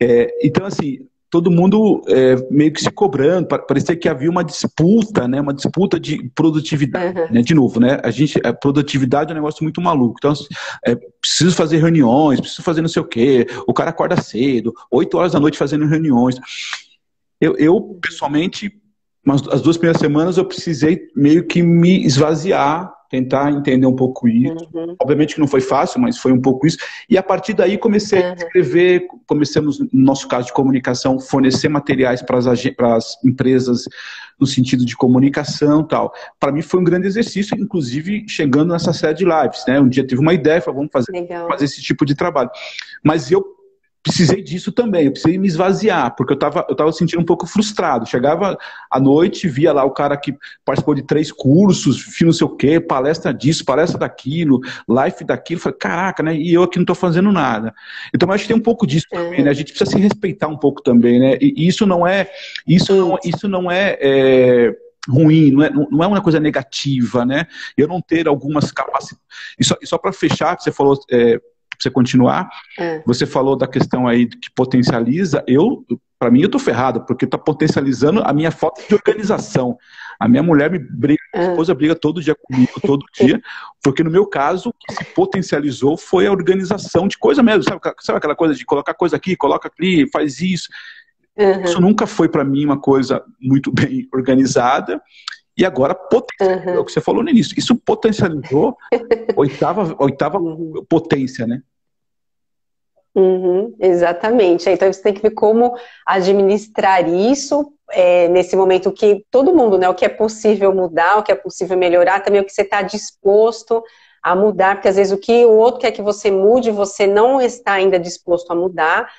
É, então, assim, todo mundo é, meio que se cobrando, parecia que havia uma disputa, né, uma disputa de produtividade, uhum. né, de novo, né, a gente, a produtividade é um negócio muito maluco, então, é, preciso fazer reuniões, preciso fazer não sei o quê, o cara acorda cedo, 8 horas da noite fazendo reuniões, eu, eu pessoalmente, as duas primeiras semanas eu precisei meio que me esvaziar tentar entender um pouco isso. Uhum. Obviamente que não foi fácil, mas foi um pouco isso. E a partir daí comecei uhum. a escrever, começamos, no nosso caso de comunicação, fornecer materiais para as empresas no sentido de comunicação tal. Para mim foi um grande exercício, inclusive chegando nessa série de lives. Né? Um dia tive uma ideia, falei, vamos fazer, fazer esse tipo de trabalho. Mas eu precisei disso também, eu precisei me esvaziar, porque eu estava eu tava sentindo um pouco frustrado. Chegava à noite, via lá o cara que participou de três cursos, não sei o quê, palestra disso, palestra daquilo, live daquilo, falei, caraca, né? E eu aqui não estou fazendo nada. Então, acho que tem um pouco disso também, né? A gente precisa se respeitar um pouco também, né? E isso não é, isso não, isso não é, é ruim, não é, não é uma coisa negativa, né? Eu não ter algumas capacidades. E só, só para fechar, você falou é, você continuar. É. Você falou da questão aí que potencializa. Eu, para mim, eu tô ferrado, porque tá potencializando a minha falta de organização. A minha mulher me briga, minha é. esposa briga todo dia comigo, todo dia, porque no meu caso, o que se potencializou foi a organização de coisa mesmo. Sabe, sabe aquela coisa de colocar coisa aqui, coloca ali, faz isso. Uhum. Isso nunca foi para mim uma coisa muito bem organizada. E agora potencializou, uhum. o que você falou no início, isso potencializou oitava, oitava uhum. potência, né? Uhum, exatamente. Então você tem que ver como administrar isso é, nesse momento que todo mundo, né? O que é possível mudar, o que é possível melhorar, também o que você está disposto a mudar, porque às vezes o que o outro quer que você mude, você não está ainda disposto a mudar.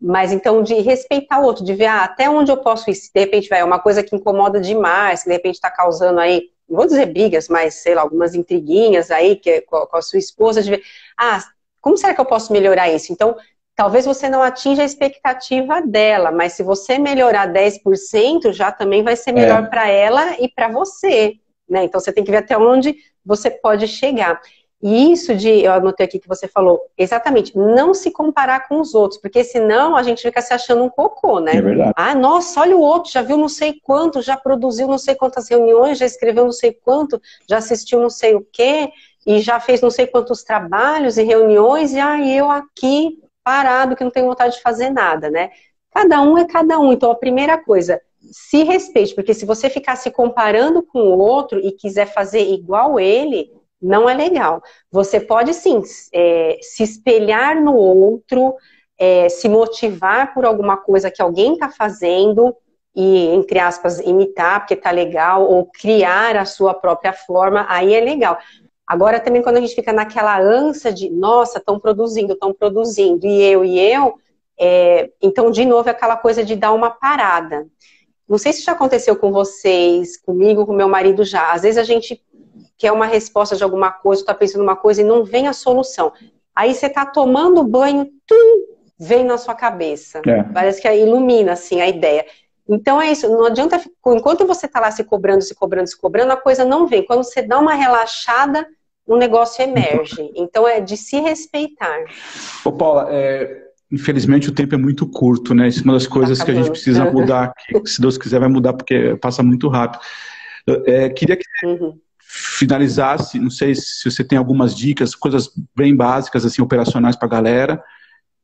Mas então de respeitar o outro, de ver ah, até onde eu posso ir, se de repente vai é uma coisa que incomoda demais, que de repente está causando aí, não vou dizer brigas, mas sei lá, algumas intriguinhas aí que, é com, a sua esposa, de ver, ah, como será que eu posso melhorar isso? Então, talvez você não atinja a expectativa dela, mas se você melhorar 10%, já também vai ser melhor é. para ela e para você. Né? Então você tem que ver até onde você pode chegar. E isso de, eu anotei aqui que você falou, exatamente, não se comparar com os outros, porque senão a gente fica se achando um cocô, né? É verdade. Ah, nossa, olha o outro, já viu não sei quanto, já produziu não sei quantas reuniões, já escreveu não sei quanto, já assistiu não sei o quê, e já fez não sei quantos trabalhos e reuniões, e aí eu aqui parado que não tenho vontade de fazer nada, né? Cada um é cada um. Então a primeira coisa, se respeite, porque se você ficar se comparando com o outro e quiser fazer igual ele, não é legal. Você pode sim é, se espelhar no outro, é, se motivar por alguma coisa que alguém está fazendo e, entre aspas, imitar porque tá legal, ou criar a sua própria forma, aí é legal. Agora também quando a gente fica naquela ânsia de, nossa, estão produzindo, estão produzindo, e eu, e eu, é, então de novo é aquela coisa de dar uma parada. Não sei se já aconteceu com vocês, comigo, com meu marido já. Às vezes a gente quer uma resposta de alguma coisa, está pensando uma coisa e não vem a solução. Aí você está tomando banho, tum, vem na sua cabeça. É. Parece que ilumina assim a ideia. Então é isso, não adianta, enquanto você está lá se cobrando, se cobrando, se cobrando, a coisa não vem. Quando você dá uma relaxada, um negócio emerge. Então é de se respeitar. Ô Paula, é, infelizmente o tempo é muito curto, né? Isso é uma das coisas tá que a gente precisa mudar, que, se Deus quiser vai mudar porque passa muito rápido. É, queria que uhum. finalizasse, não sei se você tem algumas dicas, coisas bem básicas, assim, operacionais para a galera.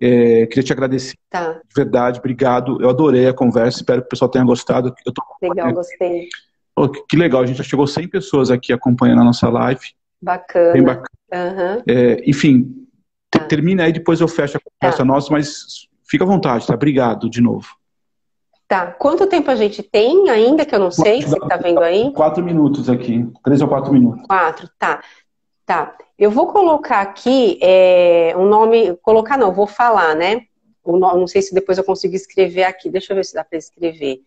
É, queria te agradecer. Tá. De verdade, obrigado. Eu adorei a conversa, espero que o pessoal tenha gostado. Tô... Legal, gostei. Oh, que legal, a gente já chegou 100 pessoas aqui acompanhando a nossa live. Bacana. Bem bacana. Uhum. É, enfim, tá. termina aí, depois eu fecho a conversa tá. nossa, mas fica à vontade, tá? Obrigado de novo. Tá. Quanto tempo a gente tem ainda, que eu não sei, você tá vendo aí? Quatro minutos aqui. Três ou quatro minutos. Quatro, tá. Tá. Eu vou colocar aqui é, um nome. Colocar não, vou falar, né? o nome, não sei se depois eu consigo escrever aqui, deixa eu ver se dá para escrever.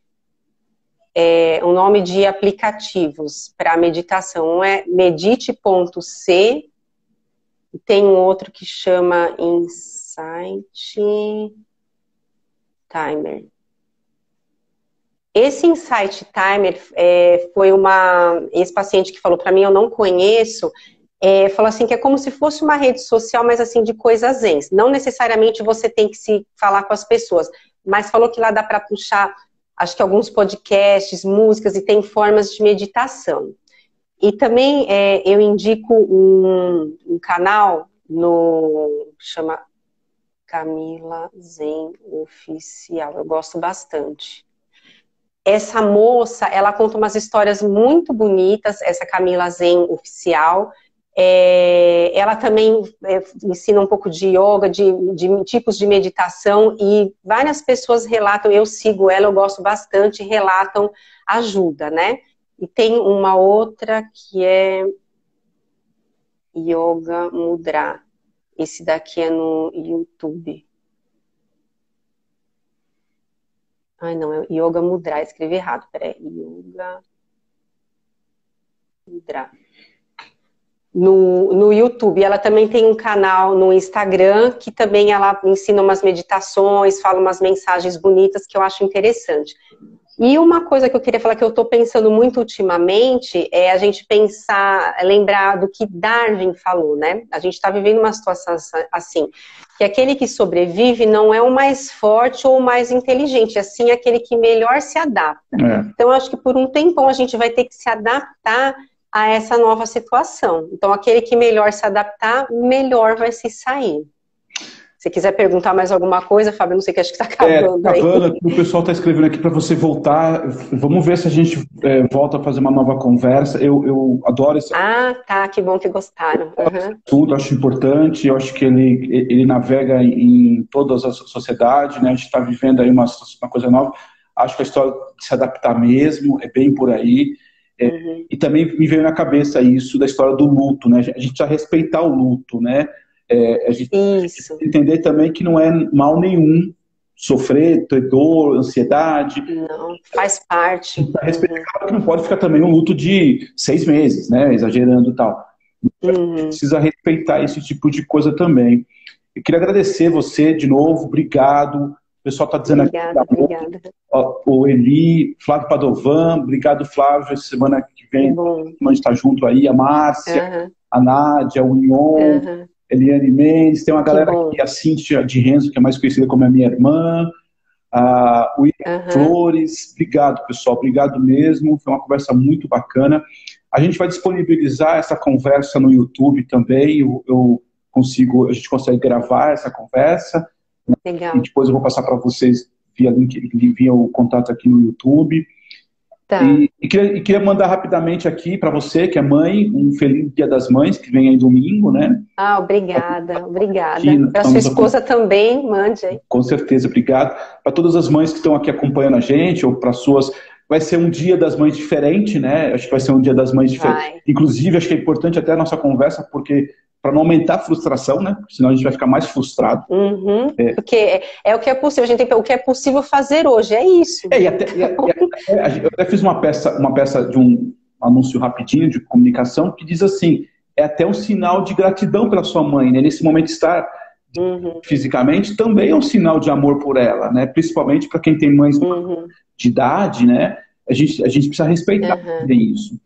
É, o nome de aplicativos para meditação. Um é medite.c, tem um outro que chama Insight Timer. Esse Insight Timer é, foi uma. Esse paciente que falou para mim, eu não conheço, é, falou assim que é como se fosse uma rede social, mas assim, de coisas zen. Não necessariamente você tem que se falar com as pessoas, mas falou que lá dá para puxar, acho que alguns podcasts, músicas e tem formas de meditação. E também é, eu indico um, um canal no chama Camila Zen Oficial. Eu gosto bastante. Essa moça, ela conta umas histórias muito bonitas, essa Camila Zen Oficial. É, ela também é, ensina um pouco de yoga, de, de, tipos de meditação, e várias pessoas relatam, eu sigo ela, eu gosto bastante, relatam ajuda, né? E tem uma outra que é Yoga Mudra. Esse daqui é no YouTube. Ai, não, é Yoga Mudra, escrevi errado, peraí. Yoga Mudra. No, no YouTube. Ela também tem um canal no Instagram que também ela ensina umas meditações, fala umas mensagens bonitas que eu acho interessante. E uma coisa que eu queria falar que eu estou pensando muito ultimamente é a gente pensar, lembrar do que Darwin falou, né? A gente está vivendo uma situação assim, que aquele que sobrevive não é o mais forte ou o mais inteligente, assim é aquele que melhor se adapta. É. Então, eu acho que por um tempão a gente vai ter que se adaptar a essa nova situação. Então, aquele que melhor se adaptar, melhor vai se sair. Se quiser perguntar mais alguma coisa, Fábio, não sei que acho que está acabando. É, acabando o pessoal está escrevendo aqui para você voltar. Vamos ver se a gente é, volta a fazer uma nova conversa. Eu, eu adoro esse. Ah, tá, que bom que gostaram. Uhum. Tudo, acho importante. Eu acho que ele, ele navega em todas as sociedades, né? A gente está vivendo aí uma, uma coisa nova. Acho que a história de se adaptar mesmo é bem por aí. É, uhum. E também me veio na cabeça isso da história do luto, né? A gente precisa respeitar o luto, né? É, a gente Isso. entender também que não é mal nenhum sofrer, ter dor, ansiedade. Não, faz parte. Respeitar uhum. que não pode ficar também um luto de seis meses, né? Exagerando e tal. Uhum. Precisa respeitar esse tipo de coisa também. Eu queria agradecer você de novo, obrigado. O pessoal está dizendo obrigada, aqui. Tá obrigada. O Eli, Flávio Padovan, obrigado, Flávio. Essa semana que vem, a gente está junto aí, a Márcia, uhum. a Nádia, o Union. Uhum. Eliane Mendes, tem uma galera aqui, a Cíntia de Renzo, que é mais conhecida como a minha irmã, a o uhum. Flores, obrigado pessoal, obrigado mesmo, foi uma conversa muito bacana. A gente vai disponibilizar essa conversa no YouTube também, eu, eu consigo, a gente consegue gravar essa conversa, Legal. e depois eu vou passar para vocês via link, via o contato aqui no YouTube. Tá. E, e, queria, e, queria, mandar rapidamente aqui para você, que é mãe, um feliz Dia das Mães, que vem aí domingo, né? Ah, obrigada, obrigada. Para sua esposa também, mande aí. Com certeza, obrigado. Para todas as mães que estão aqui acompanhando a gente, ou para suas. Vai ser um Dia das Mães diferente, né? Acho que vai ser um Dia das Mães diferente. Vai. Inclusive, acho que é importante até a nossa conversa, porque para não aumentar a frustração, né? Senão a gente vai ficar mais frustrado. Uhum, é. Porque é, é, o que é possível, a gente tem o que é possível fazer hoje, é isso. É, e até, e, e, eu até fiz uma peça, uma peça de um anúncio rapidinho de comunicação que diz assim: é até um sinal de gratidão pela sua mãe, né? Nesse momento estar uhum. fisicamente também é um sinal de amor por ela, né? Principalmente para quem tem mães uhum. de idade, né? A gente, a gente precisa respeitar uhum. isso.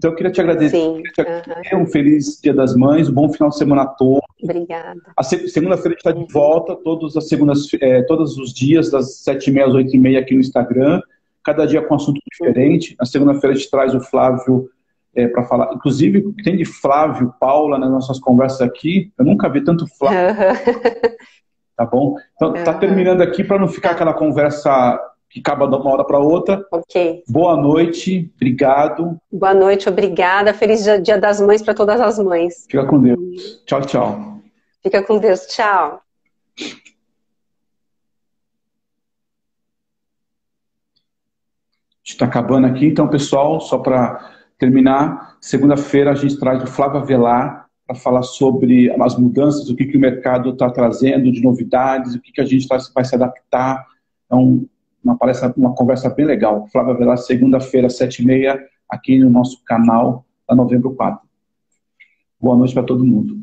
Então, eu queria te agradecer. Sim. Te agradecer. Um feliz Dia das Mães, um bom final de semana. Obrigada. A segunda-feira a gente está de volta, todas as segundas, é, todos os dias, das sete e meia às oito e meia aqui no Instagram. Cada dia com um assunto diferente. Na segunda-feira a gente traz o Flávio é, para falar. Inclusive, tem de Flávio, Paula nas nossas conversas aqui. Eu nunca vi tanto Flávio. Tá bom? Então, tá terminando aqui para não ficar aquela conversa que acaba de uma hora para outra. Ok. Boa noite, obrigado. Boa noite, obrigada. Feliz Dia das Mães para todas as mães. Fica com Deus. Tchau, tchau. Fica com Deus. Tchau. Está acabando aqui, então, pessoal, só para terminar, segunda-feira a gente traz o Flávio Avelar para falar sobre as mudanças, o que, que o mercado está trazendo de novidades, o que, que a gente tá, vai se adaptar. Então, uma palestra, uma conversa bem legal. Flávia Velar, segunda-feira, sete e meia, aqui no nosso canal, da Novembro 4. Boa noite para todo mundo.